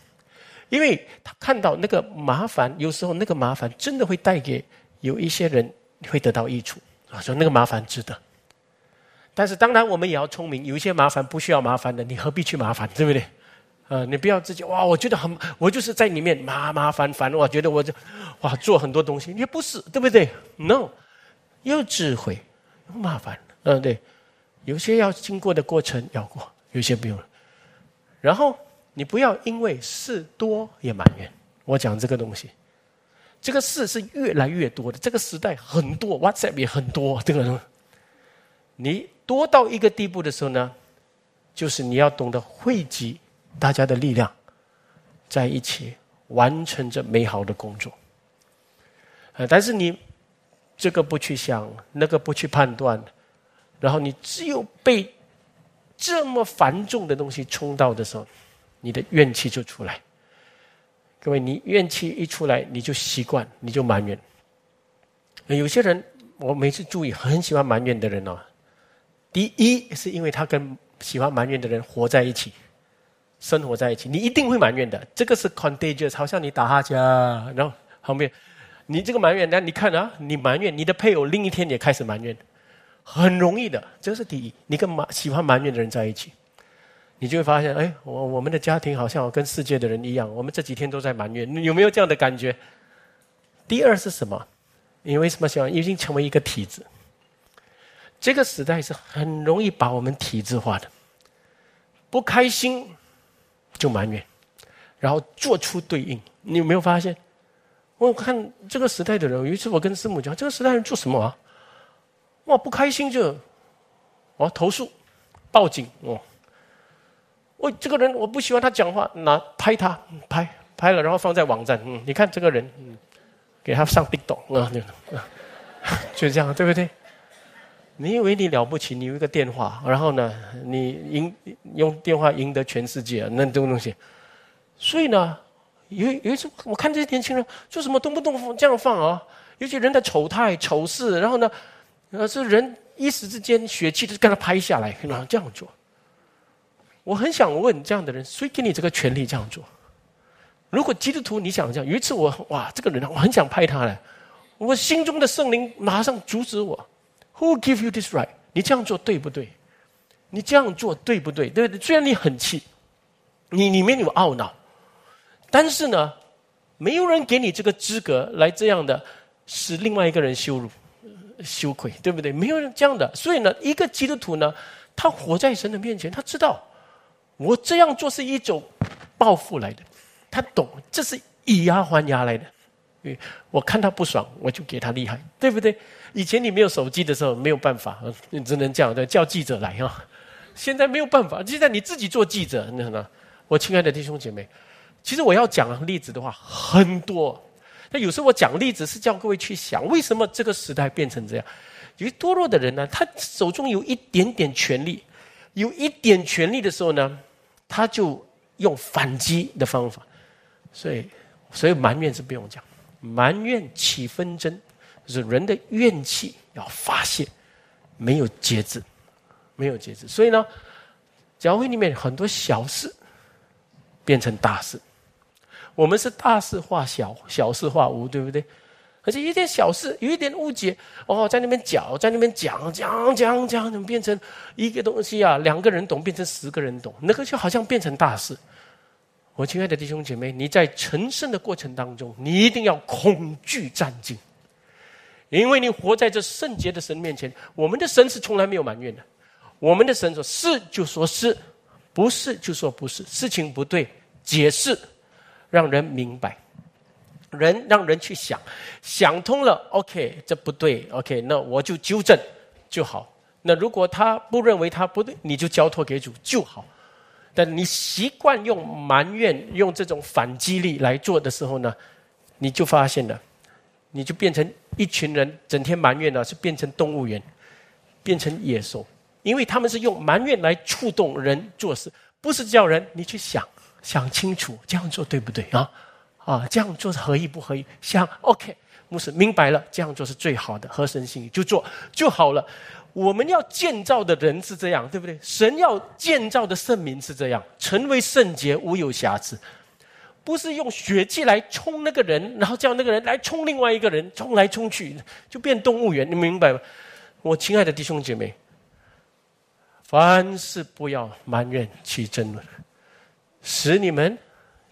因为他看到那个麻烦，有时候那个麻烦真的会带给有一些人会得到益处啊，说那个麻烦值得。但是当然我们也要聪明，有一些麻烦不需要麻烦的，你何必去麻烦，对不对？呃，你不要自己哇！我觉得很，我就是在里面麻麻烦烦，我觉得我就哇做很多东西，也不是对不对？No，又智慧又，麻烦，嗯，对，有些要经过的过程要过，有些不用。然后你不要因为事多也埋怨。我讲这个东西，这个事是越来越多的，这个时代很多，WhatsApp 也很多，这个你多到一个地步的时候呢，就是你要懂得汇集。大家的力量在一起完成着美好的工作，呃，但是你这个不去想，那个不去判断，然后你只有被这么繁重的东西冲到的时候，你的怨气就出来。各位，你怨气一出来，你就习惯，你就埋怨。有些人，我每次注意，很喜欢埋怨的人哦。第一，是因为他跟喜欢埋怨的人活在一起。生活在一起，你一定会埋怨的。这个是 contagious，好像你打哈欠，然后旁边你这个埋怨，那你看啊，你埋怨你的配偶，另一天也开始埋怨，很容易的。这是第一，你跟埋喜欢埋怨的人在一起，你就会发现，哎，我我们的家庭好像跟世界的人一样，我们这几天都在埋怨，你有没有这样的感觉？第二是什么？你为什么想已经成为一个体制？这个时代是很容易把我们体制化的，不开心。就埋怨，然后做出对应。你有没有发现？我看这个时代的人，有一次我跟师母讲，这个时代人做什么啊？哇，不开心就哦投诉、报警哦。我这个人我不喜欢他讲话，拿拍他拍拍了，然后放在网站。嗯，你看这个人，嗯，给他上壁咚啊，就这样，对不对？你以为你了不起？你有一个电话，然后呢，你赢用电话赢得全世界，那这种东西。所以呢，有有一次我看这些年轻人做什么动不动这样放啊，尤其人的丑态、丑事，然后呢，呃，这人一时之间血气就跟他拍下来，然后这样做。我很想问这样的人，谁给你这个权利这样做？如果基督徒你想这样，有一次我哇，这个人我很想拍他嘞，我心中的圣灵马上阻止我。Who give you this right？你这样做对不对？你这样做对不对？对不对？虽然你很气，你里面有懊恼，但是呢，没有人给你这个资格来这样的使另外一个人羞辱、羞愧，对不对？没有人这样的。所以呢，一个基督徒呢，他活在神的面前，他知道我这样做是一种报复来的，他懂这是以牙还牙来的。我看他不爽，我就给他厉害，对不对？以前你没有手机的时候，没有办法，你只能叫叫记者来啊。现在没有办法，现在你自己做记者，那呢？我亲爱的弟兄姐妹，其实我要讲例子的话很多。那有时候我讲例子是叫各位去想，为什么这个时代变成这样？有堕落的人呢，他手中有一点点权力，有一点权力的时候呢，他就用反击的方法。所以，所以埋怨是不用讲。埋怨起纷争，就是人的怨气要发泄，没有节制，没有节制。所以呢，教会里面很多小事变成大事。我们是大事化小，小事化无，对不对？而且一点小事，有一点误解，哦，在那边讲，在那边讲讲讲讲，怎么变成一个东西啊？两个人懂，变成十个人懂，那个就好像变成大事。我亲爱的弟兄姐妹，你在成圣的过程当中，你一定要恐惧战兢，因为你活在这圣洁的神面前。我们的神是从来没有埋怨的，我们的神说是就说是，不是就说不是，事情不对解释，让人明白。人让人去想，想通了，OK，这不对，OK，那我就纠正就好。那如果他不认为他不对，你就交托给主就好。但你习惯用埋怨、用这种反击力来做的时候呢，你就发现了，你就变成一群人整天埋怨了，是变成动物园，变成野兽，因为他们是用埋怨来触动人做事，不是叫人你去想想清楚这样做对不对啊？啊，这样做是合意不合意？想 OK，牧师明白了，这样做是最好的，合神心意就做就好了。我们要建造的人是这样，对不对？神要建造的圣民是这样，成为圣洁，无有瑕疵。不是用血气来冲那个人，然后叫那个人来冲另外一个人，冲来冲去，就变动物园。你明白吗？我亲爱的弟兄姐妹，凡事不要埋怨去争论，使你们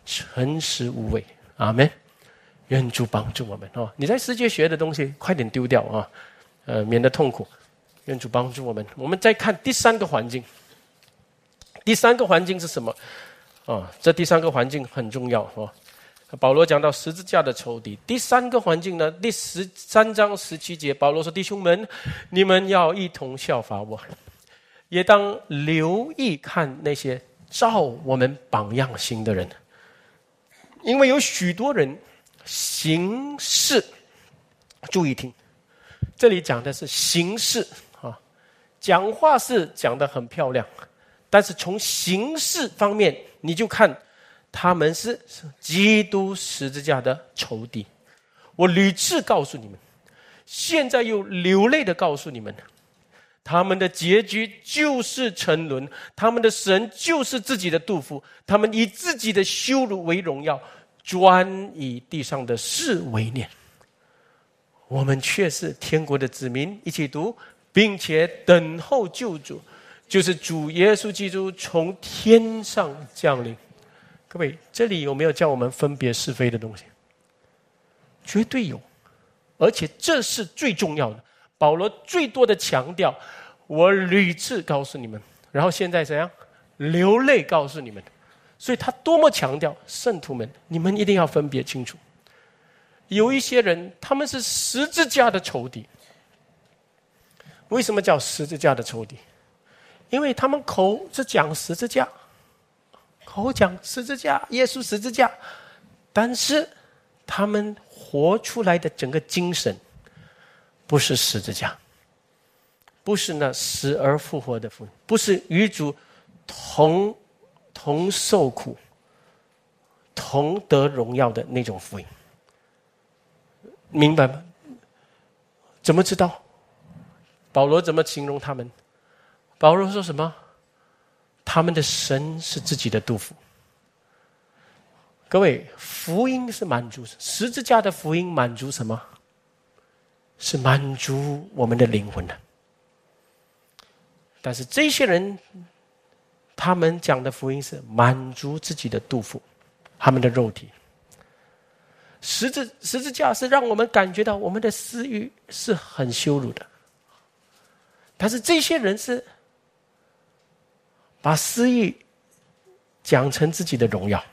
诚实无畏。阿门，愿主帮助我们哦！你在世界学的东西，快点丢掉啊，呃，免得痛苦。愿主帮助我们。我们再看第三个环境，第三个环境是什么？啊，这第三个环境很重要哦。保罗讲到十字架的仇敌。第三个环境呢？第十三章十七节，保罗说：“弟兄们，你们要一同效法我，也当留意看那些照我们榜样行的人。”因为有许多人行事，注意听，这里讲的是形式啊，讲话是讲的很漂亮，但是从形式方面，你就看他们是基督十字架的仇敌。我屡次告诉你们，现在又流泪的告诉你们，他们的结局就是沉沦，他们的神就是自己的杜甫，他们以自己的羞辱为荣耀。专以地上的事为念，我们却是天国的子民。一起读，并且等候救主，就是主耶稣基督从天上降临。各位，这里有没有叫我们分别是非的东西？绝对有，而且这是最重要的。保罗最多的强调，我屡次告诉你们，然后现在怎样流泪告诉你们。所以他多么强调圣徒们，你们一定要分别清楚。有一些人他们是十字架的仇敌。为什么叫十字架的仇敌？因为他们口是讲十字架，口讲十字架，耶稣十字架，但是他们活出来的整个精神不是十字架，不是那死而复活的福音，不是与主同。同受苦、同得荣耀的那种福音，明白吗？怎么知道？保罗怎么形容他们？保罗说什么？他们的神是自己的杜甫。各位，福音是满足十字架的福音，满足什么？是满足我们的灵魂的。但是这些人。他们讲的福音是满足自己的肚腹，他们的肉体。十字十字架是让我们感觉到我们的私欲是很羞辱的，但是这些人是把私欲讲成自己的荣耀，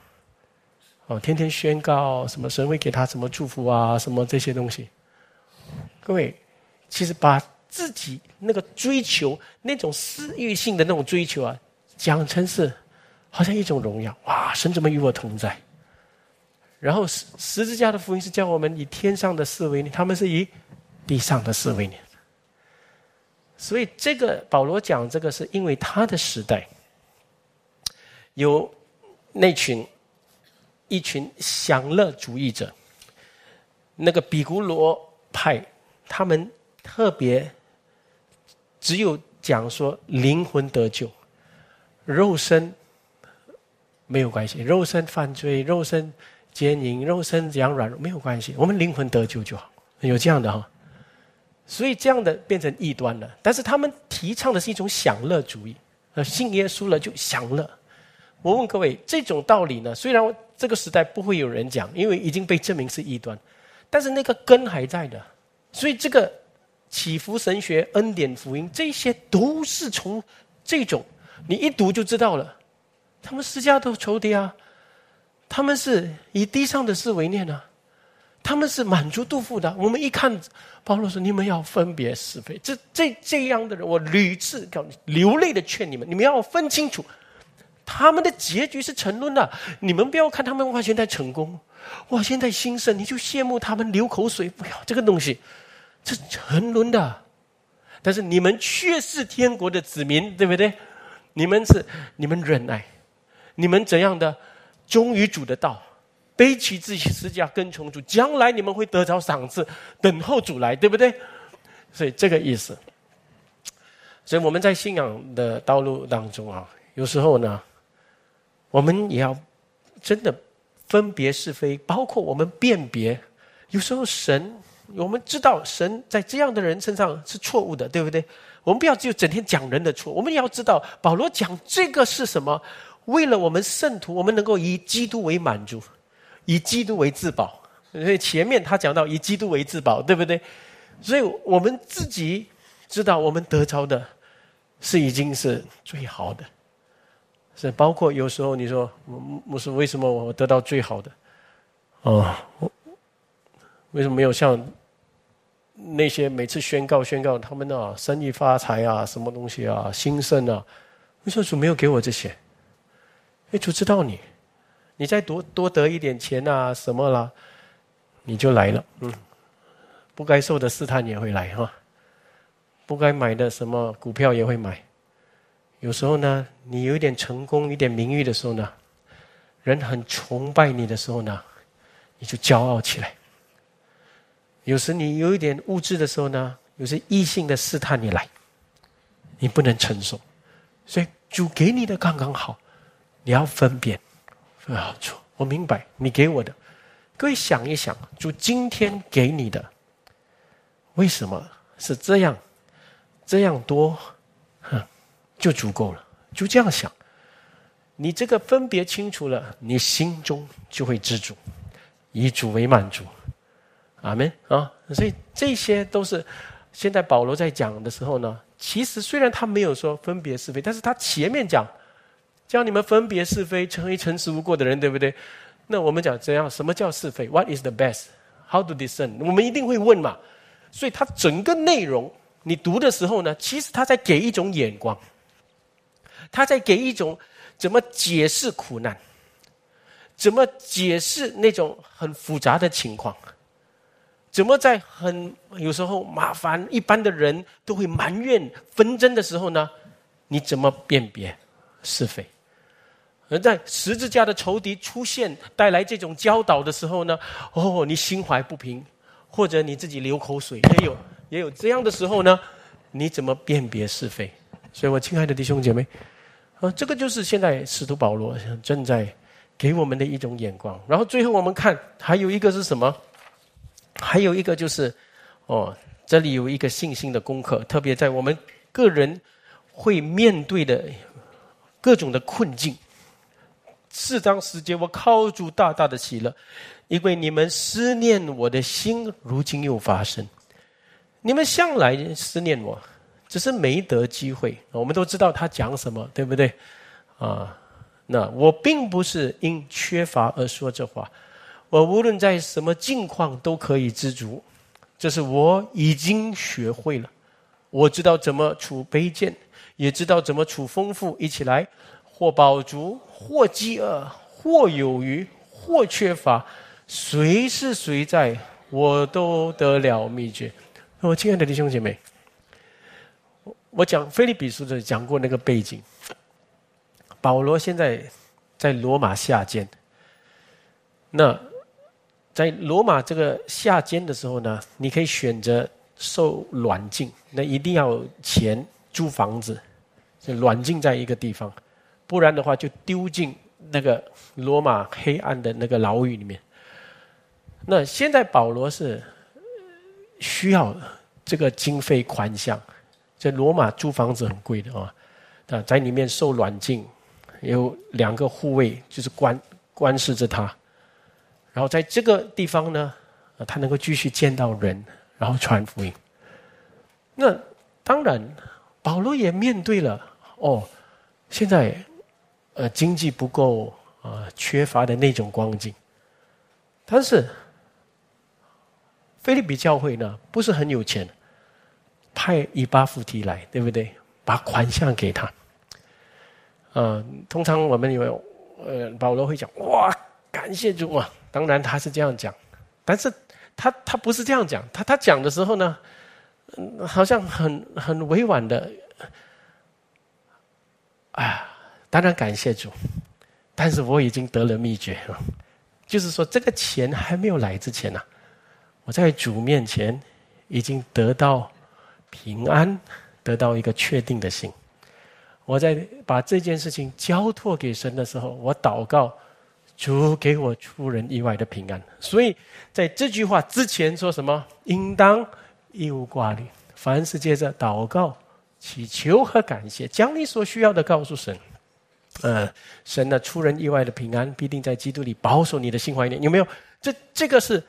哦，天天宣告什么神会给他什么祝福啊，什么这些东西。各位，其实把自己那个追求那种私欲性的那种追求啊。讲成是，好像一种荣耀哇！神怎么与我同在？然后十十字架的福音是叫我们以天上的事为念，他们是以地上的事为念。所以这个保罗讲这个，是因为他的时代有那群一群享乐主义者，那个比古罗派，他们特别只有讲说灵魂得救。肉身没有关系，肉身犯罪，肉身奸淫、肉身养软弱没有关系，我们灵魂得救就好。有这样的哈，所以这样的变成异端了。但是他们提倡的是一种享乐主义，呃，信耶稣了就享乐。我问各位，这种道理呢？虽然这个时代不会有人讲，因为已经被证明是异端，但是那个根还在的。所以这个祈福神学、恩典福音，这些都是从这种你一读就知道了。他们私家都仇敌啊，他们是以地上的事为念啊，他们是满足杜甫的。我们一看保罗说：“你们要分别是非。”这这这样的人，我屡次告流泪的劝你们，你们要分清楚。他们的结局是沉沦的，你们不要看他们完全在成功，哇！现在兴盛，你就羡慕他们流口水，不要这个东西，这沉沦的。但是你们却是天国的子民，对不对？你们是你们忍耐，你们怎样的忠于主的道，背起自己十架跟从主，将来你们会得着赏赐，等候主来，对不对？所以这个意思。所以我们在信仰的道路当中啊，有时候呢。我们也要真的分别是非，包括我们辨别。有时候神，我们知道神在这样的人身上是错误的，对不对？我们不要就整天讲人的错，我们也要知道保罗讲这个是什么？为了我们圣徒，我们能够以基督为满足，以基督为自保。所以前面他讲到以基督为自保，对不对？所以我们自己知道，我们得着的是已经是最好的。是包括有时候你说，我是为什么我得到最好的？哦，为什么没有像那些每次宣告宣告他们啊生意发财啊什么东西啊兴盛啊？为什么主没有给我这些？哎，主知道你，你再多多得一点钱啊什么啦，你就来了。嗯，不该受的试探也会来哈，不该买的什么股票也会买。有时候呢，你有一点成功、一点名誉的时候呢，人很崇拜你的时候呢，你就骄傲起来。有时你有一点物质的时候呢，有些异性的试探你来，你不能承受。所以主给你的刚刚好，你要分辨，分好处。我明白你给我的，各位想一想，主今天给你的，为什么是这样，这样多？就足够了，就这样想。你这个分别清楚了，你心中就会知足，以主为满足。阿门啊！所以这些都是现在保罗在讲的时候呢。其实虽然他没有说分别是非，但是他前面讲教你们分别是非，成为诚实无过的人，对不对？那我们讲怎样？什么叫是非？What is the best? How to discern？我们一定会问嘛。所以他整个内容你读的时候呢，其实他在给一种眼光。他在给一种怎么解释苦难，怎么解释那种很复杂的情况，怎么在很有时候麻烦一般的人都会埋怨纷争的时候呢？你怎么辨别是非？而在十字架的仇敌出现带来这种教导的时候呢？哦，你心怀不平，或者你自己流口水，也有也有这样的时候呢？你怎么辨别是非？所以我亲爱的弟兄姐妹。啊，这个就是现在使徒保罗正在给我们的一种眼光。然后最后我们看，还有一个是什么？还有一个就是，哦，这里有一个信心的功课，特别在我们个人会面对的各种的困境。四章时间，我靠主大大的喜乐，因为你们思念我的心，如今又发生。你们向来思念我。只是没得机会，我们都知道他讲什么，对不对？啊，那我并不是因缺乏而说这话，我无论在什么境况都可以知足，这是我已经学会了。我知道怎么处卑贱，也知道怎么处丰富，一起来，或饱足，或饥饿，或有余，或缺乏，谁是谁在，我都得了秘诀。我亲爱的弟兄姐妹。我讲菲利比书的讲过那个背景。保罗现在在罗马下监，那在罗马这个下监的时候呢，你可以选择受软禁，那一定要钱租房子，就软禁在一个地方，不然的话就丢进那个罗马黑暗的那个牢狱里面。那现在保罗是需要这个经费款项，在罗马租房子很贵的啊，啊，在里面受软禁，有两个护卫就是关关视着他，然后在这个地方呢，他能够继续见到人，然后传福音。那当然，保罗也面对了哦，现在呃经济不够啊，缺乏的那种光景，但是。菲利比教会呢，不是很有钱，派以巴弗提来，对不对？把款项给他。嗯，通常我们有，呃，保罗会讲哇，感谢主啊！当然他是这样讲，但是他他不是这样讲，他他讲的时候呢，好像很很委婉的，啊，当然感谢主，但是我已经得了秘诀了，就是说这个钱还没有来之前呢。我在主面前已经得到平安，得到一个确定的心。我在把这件事情交托给神的时候，我祷告主给我出人意外的平安。所以在这句话之前说什么？应当一无挂虑，凡事接着祷告、祈求和感谢，将你所需要的告诉神。嗯，神的出人意外的平安必定在基督里保守你的心怀念。有没有？这这个是。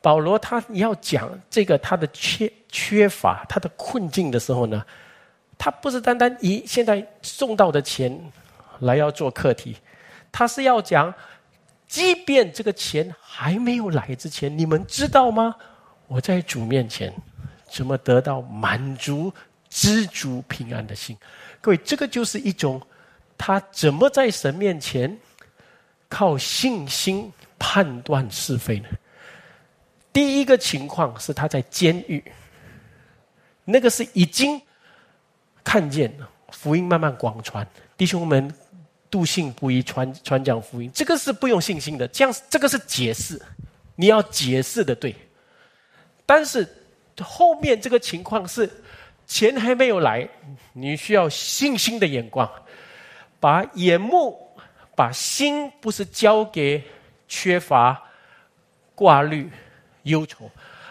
保罗他要讲这个他的缺缺乏他的困境的时候呢，他不是单单以现在送到的钱来要做课题，他是要讲，即便这个钱还没有来之前，你们知道吗？我在主面前怎么得到满足、知足、平安的心？各位，这个就是一种他怎么在神面前靠信心判断是非呢？第一个情况是他在监狱，那个是已经看见福音慢慢广传，弟兄们笃信不疑传传讲福音，这个是不用信心的，这样这个是解释，你要解释的对。但是后面这个情况是钱还没有来，你需要信心的眼光，把眼目把心不是交给缺乏挂虑。忧愁，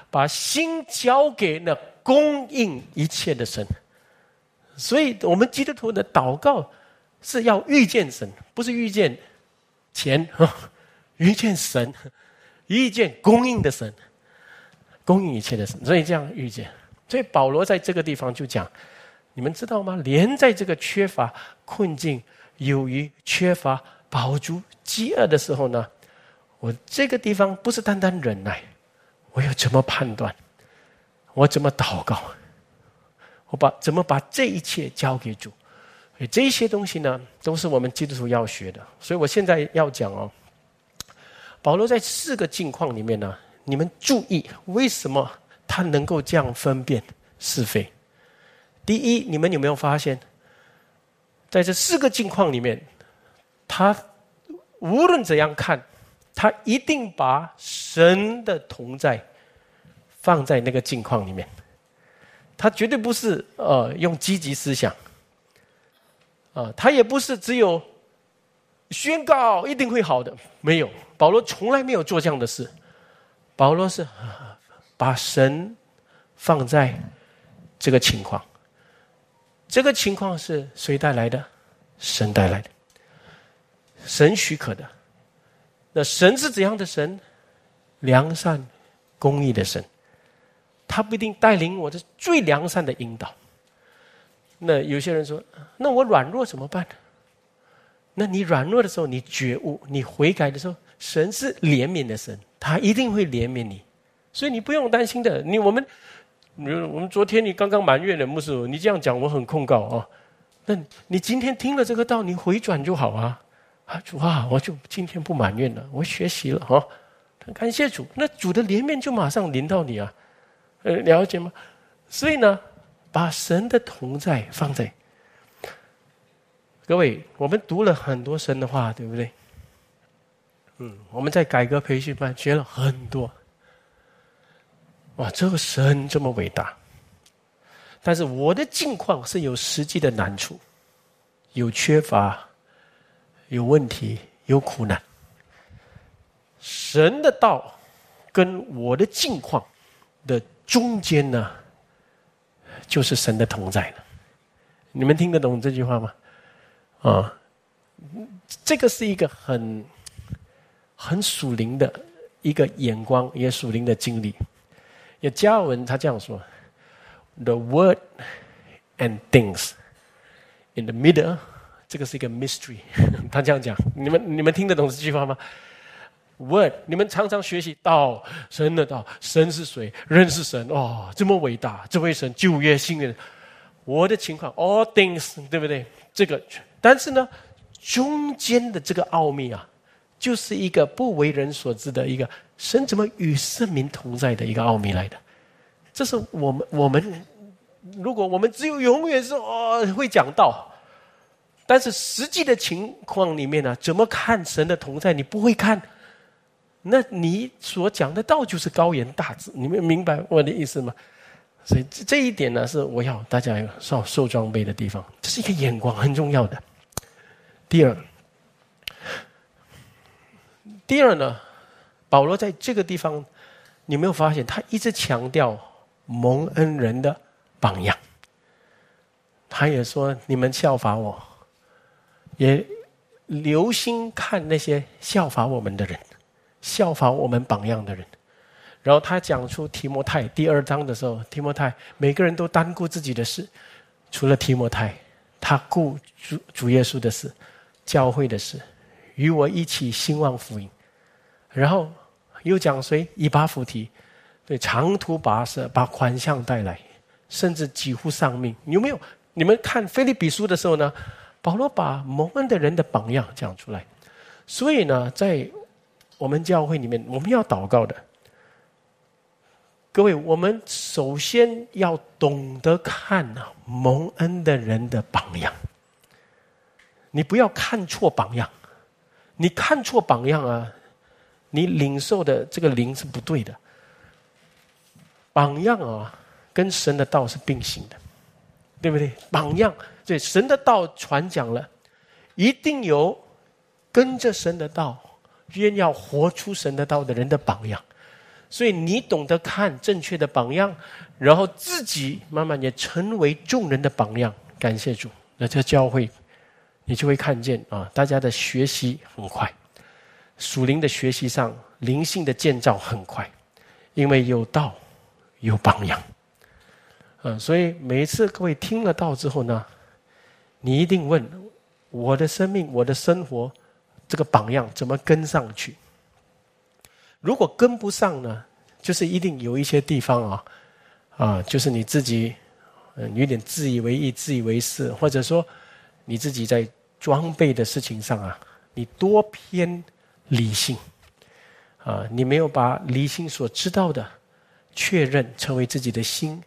把心交给那供应一切的神。所以，我们基督徒的祷告是要遇见神，不是遇见钱，遇见神，遇见供应的神，供应一切的神。所以这样遇见。所以保罗在这个地方就讲：你们知道吗？连在这个缺乏困境、由于缺乏饱足、饥饿的时候呢，我这个地方不是单单忍耐。我要怎么判断？我怎么祷告？我把怎么把这一切交给主？这些东西呢，都是我们基督徒要学的。所以我现在要讲哦，保罗在四个境况里面呢，你们注意为什么他能够这样分辨是非？第一，你们有没有发现，在这四个境况里面，他无论怎样看。他一定把神的同在放在那个境况里面，他绝对不是呃用积极思想，啊，他也不是只有宣告一定会好的，没有，保罗从来没有做这样的事，保罗是把神放在这个情况，这个情况是谁带来的？神带来的，神许可的。那神是怎样的神？良善、公义的神，他不一定带领我的最良善的引导。那有些人说：“那我软弱怎么办？”那你软弱的时候，你觉悟、你悔改的时候，神是怜悯的神，他一定会怜悯你，所以你不用担心的。你我们，我们昨天你刚刚埋怨的牧师，你这样讲我很控告啊。那你今天听了这个道，你回转就好啊。啊主啊，我就今天不埋怨了，我学习了哈，感谢主。那主的怜悯就马上临到你啊，呃，了解吗？所以呢，把神的同在放在各位，我们读了很多神的话，对不对？嗯，我们在改革培训班学了很多。哇，这个神这么伟大，但是我的境况是有实际的难处，有缺乏。有问题，有苦难。神的道跟我的境况的中间呢，就是神的同在了。你们听得懂这句话吗？啊，这个是一个很很属灵的一个眼光，也属灵的经历。有加尔文他这样说：“The word and things in the middle。”这个是一个 mystery。他这样讲，你们你们听得懂这句话吗？Word，你们常常学习道，神的道，神是谁？人是神，哦，这么伟大，这位神旧约新约。我的情况，all things，对不对？这个，但是呢，中间的这个奥秘啊，就是一个不为人所知的一个神怎么与圣民同在的一个奥秘来的。这是我们我们，如果我们只有永远是哦会讲道，但是实际的情况里面呢，怎么看神的同在？你不会看。那你所讲的道就是高言大志，你们明白我的意思吗？所以这一点呢，是我要大家要受受装备的地方，这是一个眼光很重要的。第二，第二呢，保罗在这个地方，你没有发现他一直强调蒙恩人的榜样，他也说你们效法我，也留心看那些效法我们的人。效法我们榜样的人，然后他讲出提摩太第二章的时候，提摩太每个人都单顾自己的事，除了提摩太，他顾主主耶稣的事、教会的事，与我一起兴旺福音。然后又讲谁？以巴弗提，对长途跋涉把款项带来，甚至几乎丧命。有没有？你们看菲利比书的时候呢？保罗把蒙恩的人的榜样讲出来，所以呢，在。我们教会里面，我们要祷告的，各位，我们首先要懂得看啊蒙恩的人的榜样。你不要看错榜样，你看错榜样啊，你领受的这个灵是不对的。榜样啊，跟神的道是并行的，对不对？榜样对神的道传讲了，一定有跟着神的道。愿要活出神的道的人的榜样，所以你懂得看正确的榜样，然后自己慢慢也成为众人的榜样。感谢主，那这教会你就会看见啊，大家的学习很快，属灵的学习上灵性的建造很快，因为有道有榜样。嗯，所以每一次各位听了道之后呢，你一定问我的生命，我的生活。这个榜样怎么跟上去？如果跟不上呢？就是一定有一些地方啊，啊，就是你自己嗯有点自以为意、自以为是，或者说你自己在装备的事情上啊，你多偏理性啊，你没有把理性所知道的确认成为自己的心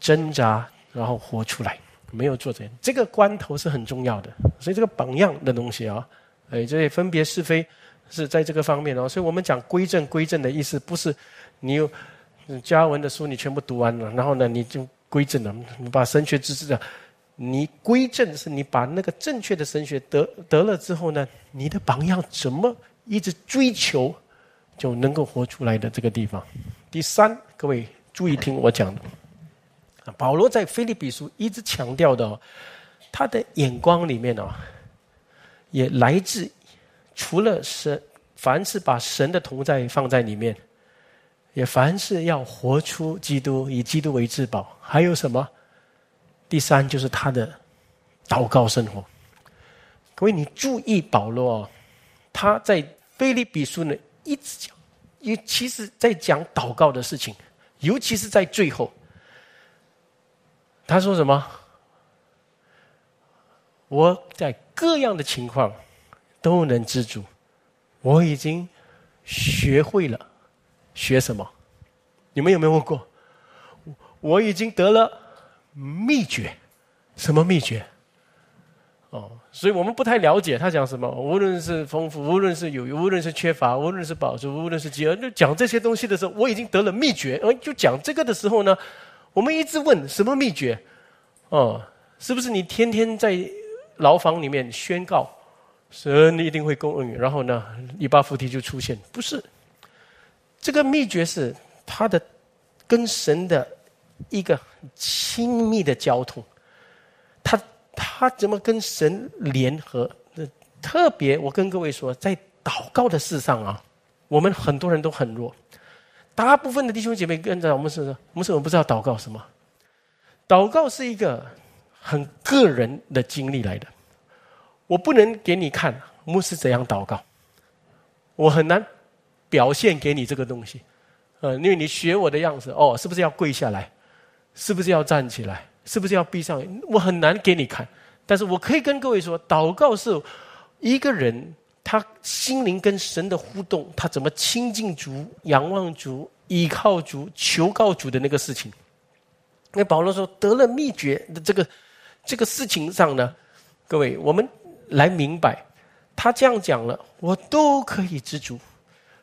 挣扎，然后活出来，没有做这样这个关头是很重要的。所以这个榜样的东西啊。哎，这些分别是非是在这个方面哦，所以我们讲归正，归正的意思不是你有加文的书你全部读完了，然后呢你就归正了，你把神学知识的，你归正是你把那个正确的神学得得了之后呢，你的榜样怎么一直追求就能够活出来的这个地方。第三，各位注意听我讲的，保罗在菲利比书一直强调的，他的眼光里面哦。也来自除了神，凡是把神的同在放在里面，也凡是要活出基督，以基督为至宝。还有什么？第三就是他的祷告生活。各位，你注意保罗哦，他在菲利比书呢一直讲，也其实在讲祷告的事情，尤其是在最后，他说什么？我在。各样的情况都能知足，我已经学会了学什么？你们有没有问过？我已经得了秘诀，什么秘诀？哦，所以我们不太了解他讲什么。无论是丰富，无论是有，无论是缺乏，无论是保住，无论是饥饿，就讲这些东西的时候，我已经得了秘诀。而就讲这个的时候呢，我们一直问什么秘诀？哦，是不是你天天在？牢房里面宣告神一定会供应。然后呢，以巴弗提就出现。不是，这个秘诀是他的跟神的一个亲密的交通。他他怎么跟神联合？特别，我跟各位说，在祷告的事上啊，我们很多人都很弱。大部分的弟兄姐妹跟着我们是，我们是我们不知道祷告什么。祷告是一个很个人的经历来的，我不能给你看牧师怎样祷告，我很难表现给你这个东西，呃，因为你学我的样子，哦，是不是要跪下来？是不是要站起来？是不是要闭上？我很难给你看，但是我可以跟各位说，祷告是一个人他心灵跟神的互动，他怎么亲近主、仰望主、依靠主、求告主的那个事情。那保罗说得了秘诀的这个这个事情上呢，各位，我们来明白，他这样讲了，我都可以知足。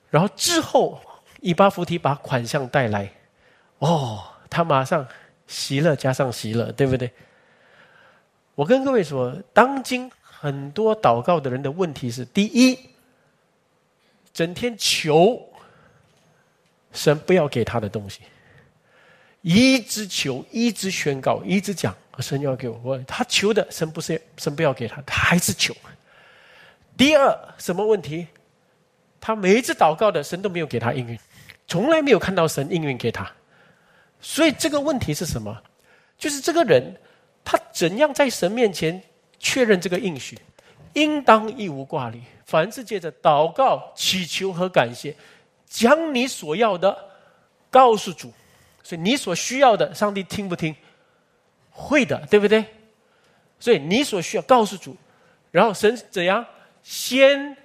然后之后，以巴弗提把款项带来，哦，他马上喜乐加上喜乐，对不对？我跟各位说，当今很多祷告的人的问题是：第一，整天求神不要给他的东西。一直求，一直宣告，一直讲，神要给我。我他求的，神不是神不要给他，他还是求。第二，什么问题？他每一次祷告的，神都没有给他应允，从来没有看到神应允给他。所以这个问题是什么？就是这个人，他怎样在神面前确认这个应许？应当一无挂虑，凡是借着祷告、祈求和感谢，将你所要的告诉主。所以你所需要的，上帝听不听？会的，对不对？所以你所需要告诉主，然后神怎样？先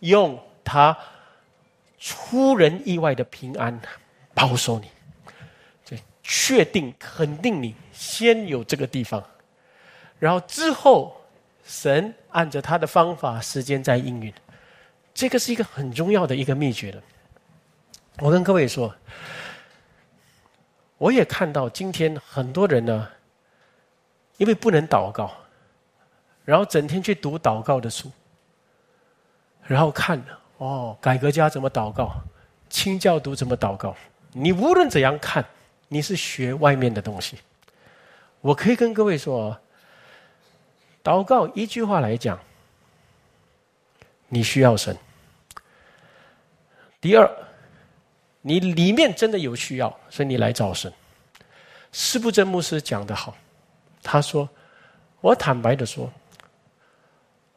用他出人意外的平安保守你，对，确定肯定你先有这个地方，然后之后神按着他的方法时间在应允，这个是一个很重要的一个秘诀的。我跟各位说。我也看到今天很多人呢，因为不能祷告，然后整天去读祷告的书，然后看哦，改革家怎么祷告，清教徒怎么祷告。你无论怎样看，你是学外面的东西。我可以跟各位说，祷告一句话来讲，你需要神。第二。你里面真的有需要，所以你来找神。施布真牧师讲的好，他说：“我坦白的说，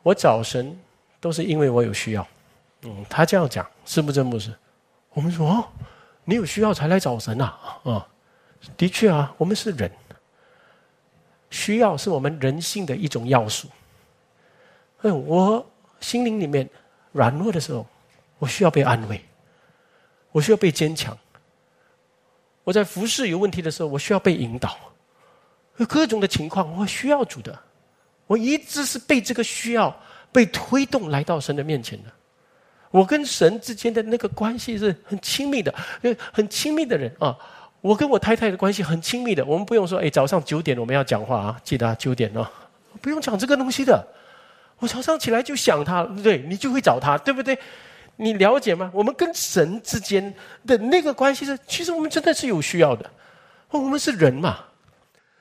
我找神都是因为我有需要。”嗯，他这样讲，施布真牧师。我们说：“哦，你有需要才来找神啊？”啊，的确啊，我们是人，需要是我们人性的一种要素。嗯，我心灵里面软弱的时候，我需要被安慰。我需要被坚强。我在服侍有问题的时候，我需要被引导。各种的情况，我需要主的。我一直是被这个需要被推动来到神的面前的。我跟神之间的那个关系是很亲密的，很亲密的人啊。我跟我太太的关系很亲密的。我们不用说，哎，早上九点我们要讲话啊，记得啊九点哦。不用讲这个东西的。我早上起来就想他，对你就会找他，对不对？你了解吗？我们跟神之间的那个关系是，其实我们真的是有需要的。我们是人嘛，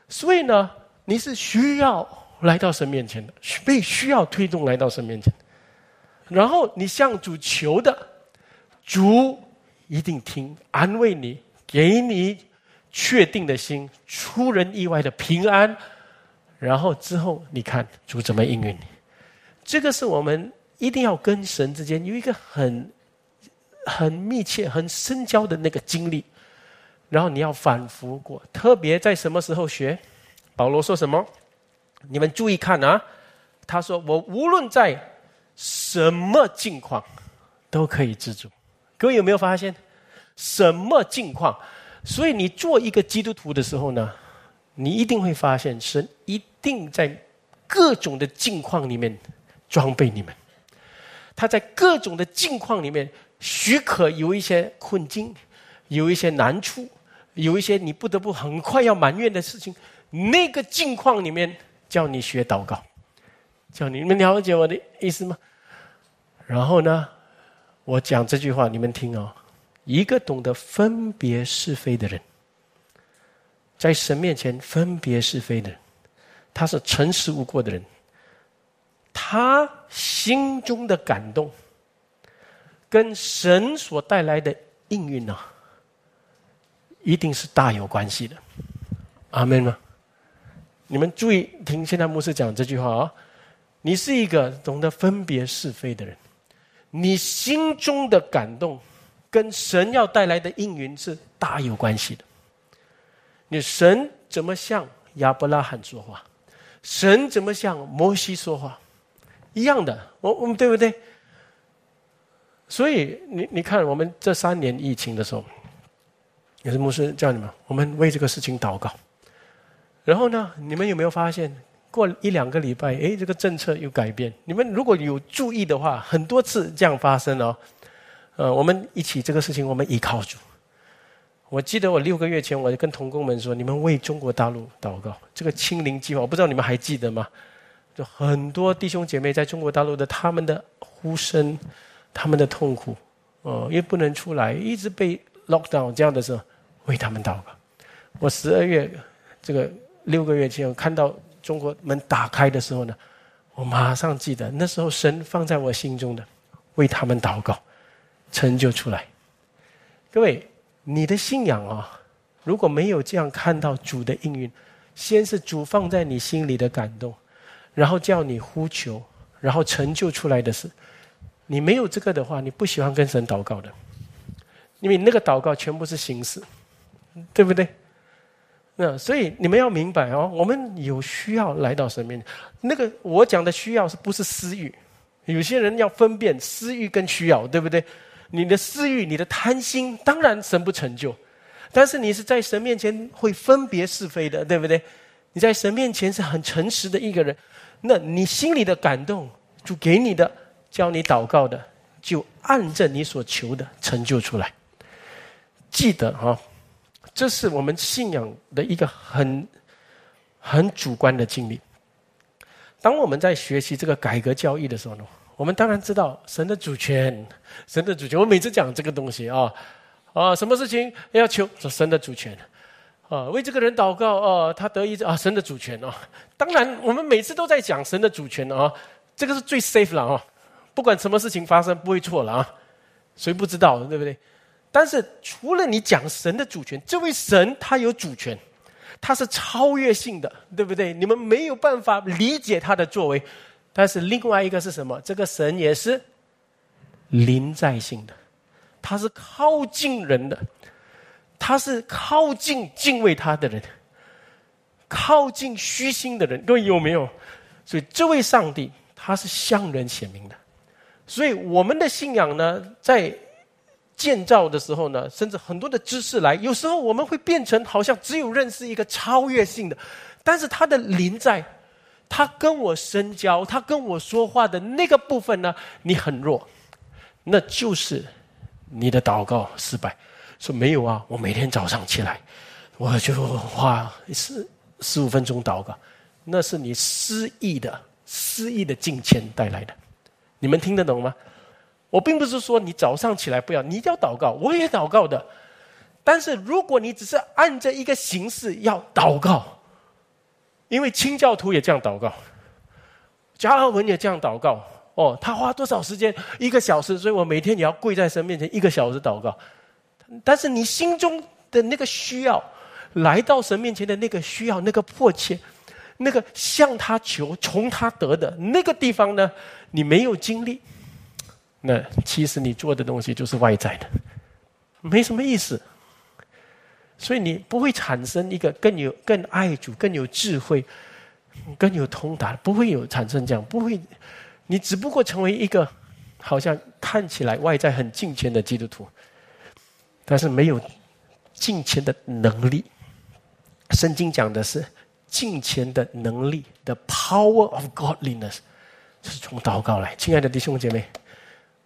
所以呢，你是需要来到神面前的，被需要推动来到神面前。然后你向主求的，主一定听，安慰你，给你确定的心，出人意外的平安。然后之后你看主怎么应允你，这个是我们。一定要跟神之间有一个很、很密切、很深交的那个经历，然后你要反复过。特别在什么时候学？保罗说什么？你们注意看啊！他说：“我无论在什么境况，都可以知足。”各位有没有发现？什么境况？所以你做一个基督徒的时候呢，你一定会发现，神一定在各种的境况里面装备你们。他在各种的境况里面许可有一些困境，有一些难处，有一些你不得不很快要埋怨的事情。那个境况里面叫你学祷告，叫你们了解我的意思吗？然后呢，我讲这句话，你们听哦。一个懂得分别是非的人，在神面前分别是非的人，他是诚实无过的人。他心中的感动，跟神所带来的应运啊，一定是大有关系的。阿门吗？你们注意听，现在牧师讲这句话啊。你是一个懂得分别是非的人，你心中的感动跟神要带来的应允是大有关系的。你神怎么向亚伯拉罕说话，神怎么向摩西说话，一样的，我我们对不对？所以你你看，我们这三年疫情的时候，也是牧师叫你们，我们为这个事情祷告。然后呢，你们有没有发现？过一两个礼拜，哎，这个政策又改变。你们如果有注意的话，很多次这样发生哦。呃，我们一起这个事情，我们依靠主。我记得我六个月前，我就跟同工们说：“你们为中国大陆祷告。”这个清零计划，我不知道你们还记得吗？就很多弟兄姐妹在中国大陆的他们的呼声，他们的痛苦，哦，因为不能出来，一直被 lock down 这样的时候，为他们祷告。我十二月这个六个月前看到。中国门打开的时候呢，我马上记得那时候神放在我心中的，为他们祷告，成就出来。各位，你的信仰啊，如果没有这样看到主的应运，先是主放在你心里的感动，然后叫你呼求，然后成就出来的事，你没有这个的话，你不喜欢跟神祷告的，因为那个祷告全部是形式，对不对？那所以你们要明白哦，我们有需要来到神面前。那个我讲的需要是不是私欲？有些人要分辨私欲跟需要，对不对？你的私欲、你的贪心，当然神不成就。但是你是在神面前会分别是非的，对不对？你在神面前是很诚实的一个人，那你心里的感动，就给你的教你祷告的，就按着你所求的成就出来。记得哈。这是我们信仰的一个很很主观的经历。当我们在学习这个改革教育的时候呢，我们当然知道神的主权，神的主权。我每次讲这个东西啊，啊，什么事情要求神的主权啊？为这个人祷告啊，他得医治啊，神的主权啊。当然，我们每次都在讲神的主权啊，这个是最 safe 了啊，不管什么事情发生，不会错了啊，谁不知道，对不对？但是，除了你讲神的主权，这位神他有主权，他是超越性的，对不对？你们没有办法理解他的作为。但是另外一个是什么？这个神也是临在性的，他是靠近人的，他是靠近敬畏他的人，靠近虚心的人。各位有没有？所以这位上帝他是向人显明的。所以我们的信仰呢，在。建造的时候呢，甚至很多的知识来，有时候我们会变成好像只有认识一个超越性的，但是他的临在，他跟我深交，他跟我说话的那个部分呢，你很弱，那就是你的祷告失败。说没有啊，我每天早上起来，我就花十十五分钟祷告，那是你失意的失意的金钱带来的，你们听得懂吗？我并不是说你早上起来不要，你一定要祷告，我也祷告的。但是如果你只是按着一个形式要祷告，因为清教徒也这样祷告，加尔文也这样祷告。哦，他花多少时间？一个小时，所以我每天也要跪在神面前一个小时祷告。但是你心中的那个需要，来到神面前的那个需要，那个迫切，那个向他求、从他得的那个地方呢，你没有经历。那其实你做的东西就是外在的，没什么意思。所以你不会产生一个更有、更爱主、更有智慧、更有通达，不会有产生这样，不会。你只不过成为一个好像看起来外在很敬虔的基督徒，但是没有敬虔的能力。圣经讲的是敬虔的能力，the power of godliness，是从祷告来。亲爱的弟兄姐妹。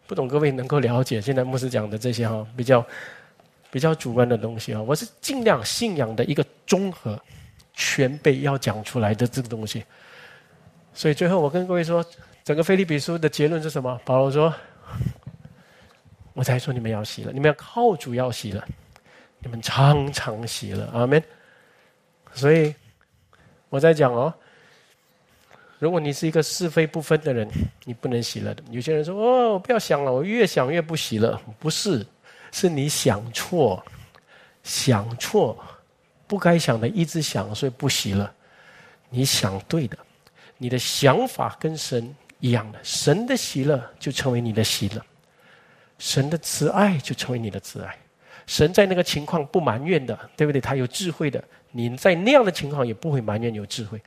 不懂各位能够了解现在牧师讲的这些哈比较比较主观的东西啊，我是尽量信仰的一个综合全备要讲出来的这个东西。所以最后我跟各位说，整个菲利比书的结论是什么？保罗说：“我才说你们要洗了，你们要靠主要洗了，你们常常洗了。”阿门。所以我在讲哦，如果你是一个是非不分的人，你不能洗了的。有些人说：“哦，不要想了，我越想越不洗了。”不是，是你想错，想错，不该想的一直想，所以不洗了。你想对的。你的想法跟神一样的，神的喜乐就成为你的喜乐，神的慈爱就成为你的慈爱。神在那个情况不埋怨的，对不对？他有智慧的，你在那样的情况也不会埋怨，有智慧，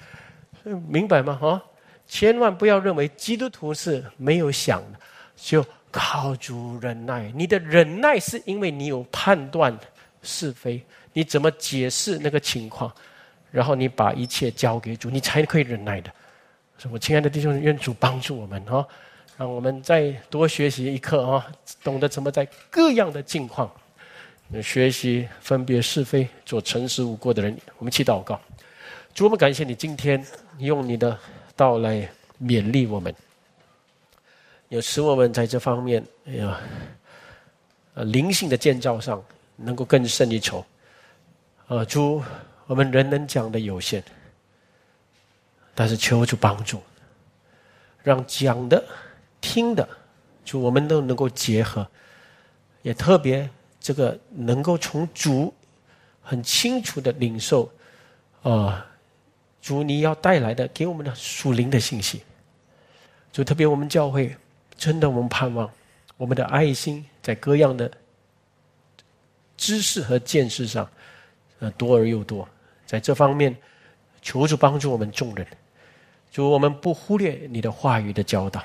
明白吗？哈，千万不要认为基督徒是没有想的，就靠主忍耐。你的忍耐是因为你有判断是非，你怎么解释那个情况，然后你把一切交给主，你才可以忍耐的。我亲爱的弟兄，愿主帮助我们哈，让我们再多学习一课啊，懂得怎么在各样的境况，学习分别是非，做诚实无过的人。我们祈祷告，主，我们感谢你今天用你的道来勉励我们，有使我们在这方面，哎呀，呃，灵性的建造上能够更胜一筹。啊，主，我们人能讲的有限。但是求主帮助，让讲的、听的，就我们都能够结合，也特别这个能够从主很清楚的领受，啊，主你要带来的给我们的属灵的信息，就特别我们教会真的我们盼望我们的爱心在各样的知识和见识上，呃多而又多，在这方面求主帮助我们众人。主，我们不忽略你的话语的教导，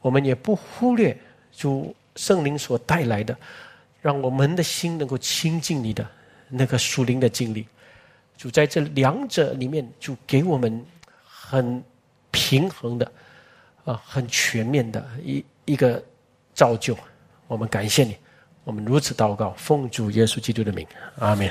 我们也不忽略主圣灵所带来的，让我们的心能够亲近你的那个属灵的经历。主在这两者里面，就给我们很平衡的啊，很全面的一一个造就。我们感谢你，我们如此祷告，奉主耶稣基督的名，阿门。